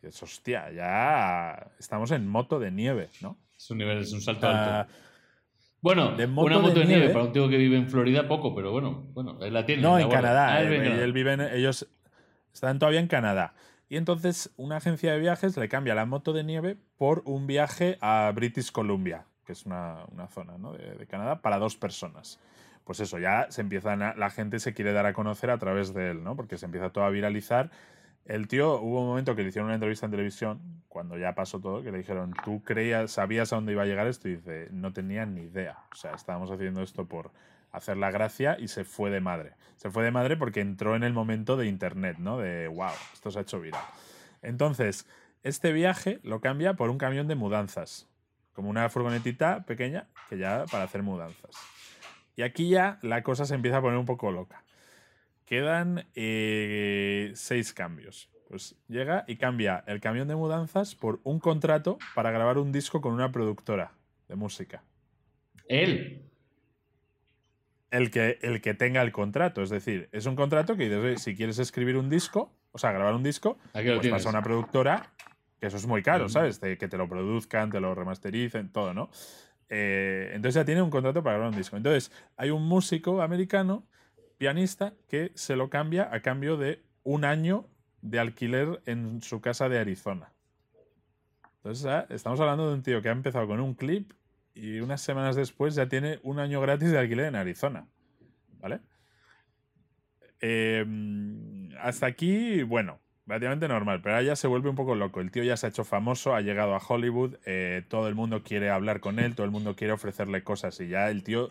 Y es, hostia, ya estamos en moto de nieve, ¿no? Es un nivel, es un salto Ah, alto. Bueno, de moto una moto de de, nieve, nieve. para un tío que vive en Florida, poco, pero bueno, bueno, él la tiene. no, la en guarda. Canadá. Ah, él eh, vive en él vive en- ellos están todavía en Canadá. Y entonces una agencia de viajes le cambia la moto de nieve por un viaje a British Columbia, que es una, una zona ¿no? de, de Canadá, para dos personas. Pues eso, ya se empiezan a- la gente se quiere dar a conocer a través de él, ¿no? Porque se empieza todo a viralizar. El tío, hubo un momento que le hicieron una entrevista en televisión, cuando ya pasó todo, que le dijeron, ¿tú creías, sabías a dónde iba a llegar esto? Y dice, no tenía ni idea. O sea, estábamos haciendo esto por hacer la gracia y se fue de madre. Se fue de madre porque entró en el momento de internet, ¿no? De, wow, esto se ha hecho viral. Entonces, este viaje lo cambia por un camión de mudanzas, como una furgonetita pequeña que ya para hacer mudanzas. Y aquí ya la cosa se empieza a poner un poco loca. Quedan eh, seis cambios. Pues llega y cambia el camión de mudanzas por un contrato para grabar un disco con una productora de música. Él. El que, el que tenga el contrato. Es decir, es un contrato que dices, "Oye, si quieres escribir un disco, o sea, grabar un disco, pues pasa a una productora, que eso es muy caro. ¿sabes? De que te lo produzcan, te lo remastericen, todo, ¿no? Eh, entonces ya tiene un contrato para grabar un disco. Entonces, hay un músico americano pianista que se lo cambia a cambio de un año de alquiler en su casa de Arizona. Entonces, ah, estamos hablando de un tío que ha empezado con un clip y unas semanas después ya tiene un año gratis de alquiler en Arizona. ¿Vale? Eh, hasta aquí, bueno, relativamente normal, pero ahora ya se vuelve un poco loco. El tío ya se ha hecho famoso, ha llegado a Hollywood, eh, todo el mundo quiere hablar con él, todo el mundo quiere ofrecerle cosas y ya el tío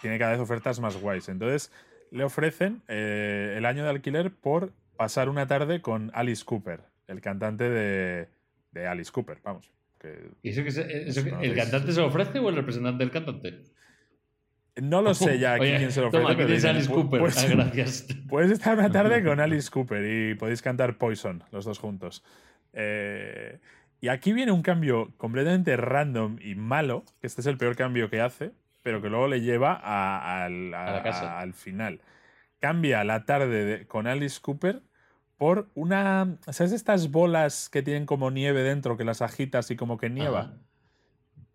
tiene cada vez ofertas más guays. Entonces le ofrecen eh, el año de alquiler por pasar una tarde con Alice Cooper, el cantante de, de Alice Cooper, vamos. que- ¿Y eso que se- eso que- No, el cantante se lo ofrece o el representante del cantante? no lo sé ya aquí Oye, quién se lo ofrece. Toma, pero dicen, Alice "Pu- Cooper. pues- Ah, gracias. Puedes estar una tarde con Alice Cooper y podéis cantar Poison, los dos juntos. Eh, y aquí viene un cambio completamente random y malo, que este es el peor cambio que hace, pero que luego le lleva a- al, a- A la casa. al final. Cambia la tarde de- con Alice Cooper por una... ¿Sabes estas bolas que tienen como nieve dentro, que las agitas y como que nieva?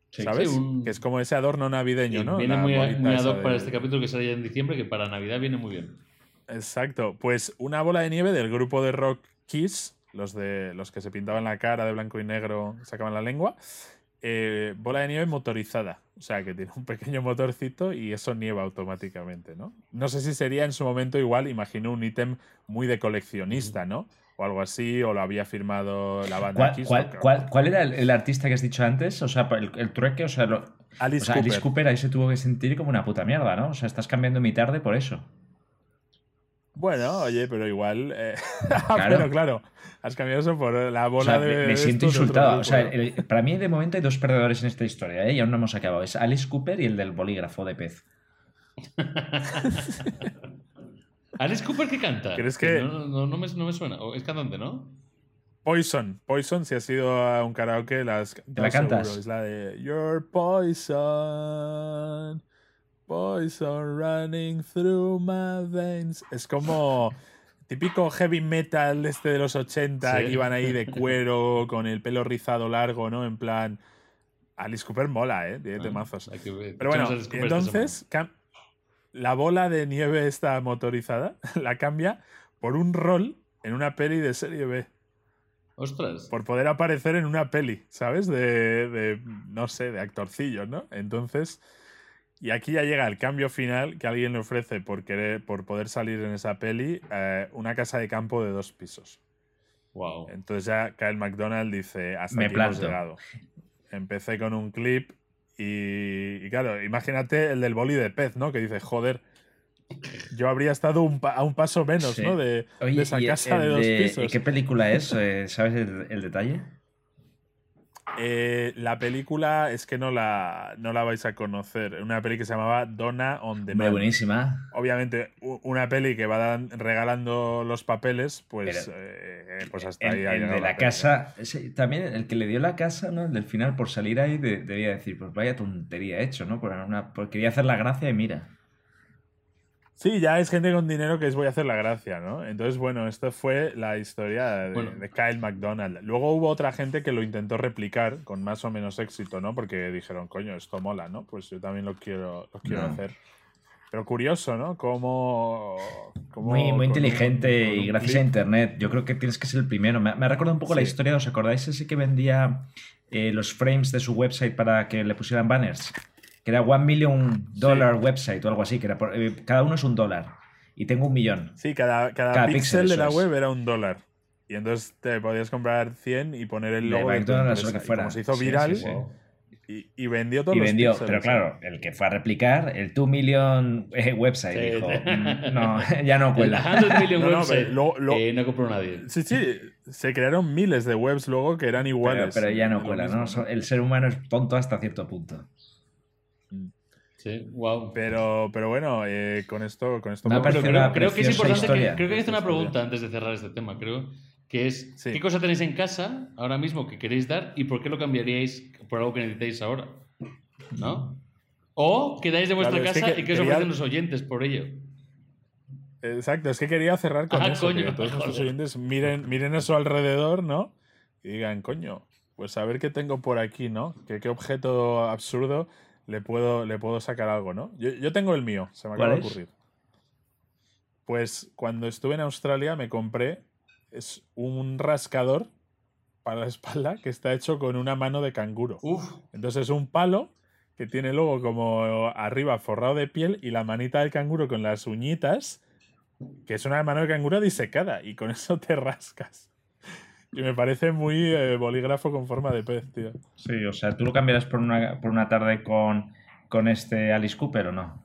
Sí, ¿Sabes? sí, un- Que es como ese adorno navideño, ¿no? Viene La muy, muy ad hoc para de- este capítulo que sale en diciembre, que para Navidad viene muy bien. Exacto. Pues una bola de nieve del grupo de rock Kiss, los, de, los que se pintaban la cara de blanco y negro, sacaban la lengua. Eh, bola de nieve motorizada. O sea, que tiene un pequeño motorcito y eso nieva automáticamente, ¿no? No sé si sería en su momento igual, imagino un ítem muy de coleccionista, ¿no? O algo así, o lo había firmado la banda ¿Cuál, Kiss. cuál- no creo. cuál- cuál era el, el artista que has dicho antes? O sea, el, el trueque, o sea, lo- Alice o sea, Cooper. Alice Cooper ahí se tuvo que sentir como una puta mierda, ¿no? O sea, estás cambiando mi tarde por eso. Bueno, oye, pero igual. eh, Claro. pero claro, has cambiado eso por la O bola sea, de. me, siento insultado. O sea, para mí de momento hay dos perdedores en esta historia, ¿eh? Y aún no hemos acabado. Es Alice Cooper y el del bolígrafo de pez. ¿Alice Cooper qué canta? ¿Crees que- No, no, no me, no me suena. Es cantante, ¿no? Poison, Poison, si has ido a un karaoke, las ¿Te la cantas? Es la de Your poison, poison running through my veins. Es como típico heavy metal este de los 80 Sí. que iban ahí de cuero con el pelo rizado largo, ¿no? En plan Alice Cooper mola, ¿eh? Tiene Ah, ver. Pero bueno, entonces la bola de nieve esta motorizada la cambia por un rol en una peli de serie B. Ostras. por poder aparecer en una peli, ¿sabes? De, de, no sé, de actorcillos, ¿no? Entonces, y aquí ya llega el cambio final que alguien le ofrece por, querer, por poder salir en esa peli, eh, una casa de campo de dos pisos. Wow. Entonces ya Kyle McDonald dice, hasta Me aquí hemos llegado. Empecé con un clip y, y claro, imagínate el del boli de pez, ¿no? Que dice, joder, yo habría estado un pa- a un paso menos, Sí. ¿no? De, Oye, de esa ¿y casa el de dos de- pisos. ¿Qué película es? Eh, ¿Sabes el, el detalle? Eh, la película es que no la, no la vais a conocer. Una peli que se llamaba Donna on Hombre, Demand. buenísima. Obviamente, una peli que va dan- regalando los papeles, pues, Pero- eh, pues hasta El, ahí el de la casa, ese- también el que le dio la casa, ¿no? El del final, por salir ahí, de- debía decir, pues vaya tontería hecho, ¿no? Por una, por- quería hacer la gracia y mira. Sí, ya es gente con dinero que es voy a hacer la gracia, ¿no? Entonces, bueno, esto fue la historia de, Bueno. de Kyle McDonald. Luego hubo otra gente que lo intentó replicar con más o menos éxito, ¿no? Porque dijeron, coño, esto mola, ¿no? Pues yo también lo quiero, lo quiero No. hacer. Pero curioso, ¿no? Como... Muy, muy inteligente y gracias a internet. Yo creo que tienes que ser el primero. Me, me ha recordado un poco la historia, ¿os acordáis ese que vendía eh, los frames de su website para que le pusieran banners? Que era One Million Dollar Website o algo así, que era por- eh, cada uno es un dólar. Y tengo un millón. Sí, cada, cada, Cada píxel píxel, de la es. web era un dólar. Y entonces te podías comprar 100 y poner el logo de McDonald's lo que Y fuera. como se hizo Sí, viral sí, sí. Y, y vendió todos Y los vendió, píxeles, pero claro, el que fue a replicar, el 2 Million eh, Website, Sí. dijo, "Mm, no, ya no El cuela. 100 million No, no, website. pero luego- luego- eh, no compró nadie. Sí, sí, se crearon miles de webs luego que eran Pero, iguales. pero ya no Lo cuela, mismo, ¿no? El ser humano es tonto hasta cierto punto. Sí, wow. Pero, pero bueno, eh, con esto, con esto Me Pero parecido creo, que es importante historia. que, creo que hay que hacer una pregunta antes de cerrar este tema, creo, que es Sí. ¿qué cosa tenéis en casa ahora mismo que queréis dar y por qué lo cambiaríais por algo que necesitáis ahora? ¿No? O quedáis de vuestra Claro, es que casa que- y qué os quería- ofrecen los oyentes por ello. Exacto, es que quería cerrar con Ah, eso. coño, que todos nuestros oyentes miren, miren a su alrededor, ¿no? Y digan, coño, pues a ver qué tengo por aquí, ¿no? ¿Qué, qué objeto absurdo le puedo, le puedo sacar algo, ¿no? Yo, yo tengo el mío, se me acaba ¿Cuál de ocurrir. Pues cuando estuve en Australia me compré es un rascador para la espalda que está hecho con una mano de canguro. Uf, Entonces es un palo que tiene luego como arriba forrado de piel y la manita del canguro con las uñitas, que es una mano de canguro disecada y con eso te rascas. Y me parece muy eh, bolígrafo con forma de pez, tío. Sí, o sea, ¿tú lo cambiarás por una, por una tarde con, con este Alice Cooper o no?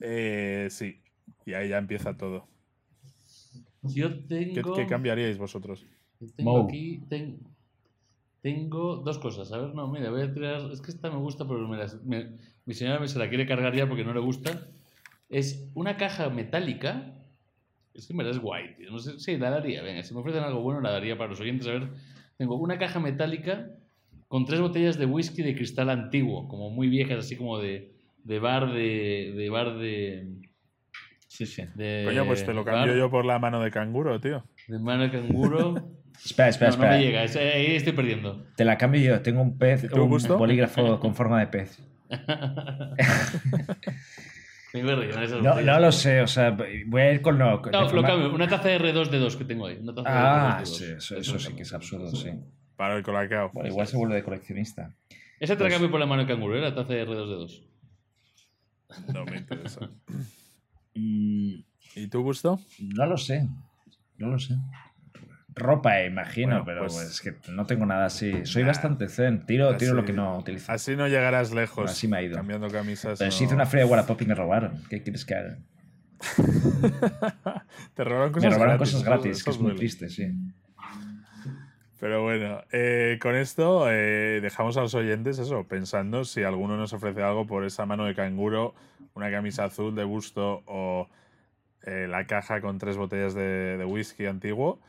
Eh, sí, y ahí ya empieza todo. yo ¿Qué, tengo. qué cambiaríais vosotros? Yo Tengo aquí. ten- Tengo dos cosas. A ver, no, mira, voy a tirar. Es que esta me gusta, pero me las- me- mi señora me se la quiere cargar ya porque no le gusta. Es una caja metálica. Es que en verdad es guay, tío. No sé, sí, la daría. Venga, si me ofrecen algo bueno, la daría para los oyentes. A ver, tengo una caja metálica con tres botellas de whisky de cristal antiguo, como muy viejas, así como de, de bar de, de bar de. Sí, sí. de Coño, pues te lo cambio bar, yo por la mano de canguro, tío. De mano de canguro. Espera, espera, no, no espera. me llega, es- ahí estoy perdiendo. Te la cambio yo. Tengo un pez, ¿Y tú, un Gusto? bolígrafo con forma de pez. No, no lo sé, o sea, voy a ir con lo. de No, lo cambio. Una taza de R2D2 que tengo ahí. Una taza Ah, de sí, R2D2. eso, eso sí que es absurdo, sí. Para el colacao. Bueno, igual se vuelve de coleccionista. Esa te la cambio por la mano de canguro, ¿eh? La taza de R2D2. No me interesa. Mm, ¿Y tú, Gusto? no lo sé, no lo sé. Ropa, imagino, Bueno, pero pues- es que no tengo nada así. Soy Nah, bastante zen, tiro, tiro lo que no utilizo. Así no llegarás lejos. Así me ha ido. Cambiando camisas. Pero no- si hice una feria de Wallapop y me robaron. ¿Qué quieres que haga? Te robaron cosas Me robaron gratis. cosas gratis, eso que es muy triste, sí. Pero bueno, eh, con esto eh, dejamos a los oyentes eso, pensando si alguno nos ofrece algo por esa mano de canguro, una camisa azul de busto o eh, la caja con tres botellas de, de whisky antiguo.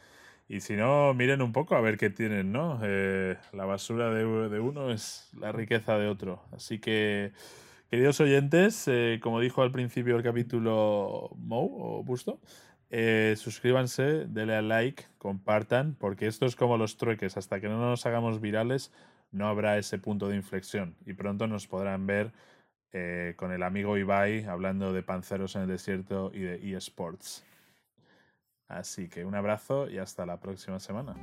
Y si no, miren un poco a ver qué tienen, ¿no? Eh, la basura de, uno es la riqueza de otro. Así que, queridos oyentes, eh, como dijo al principio del capítulo Mou o Busto, eh, suscríbanse, denle al like, compartan, porque esto es como los trueques. Hasta que no nos hagamos virales, no habrá ese punto de inflexión. Y pronto nos podrán ver eh, con el amigo Ibai hablando de panceros en el desierto y de eSports. Así que un abrazo y hasta la próxima semana.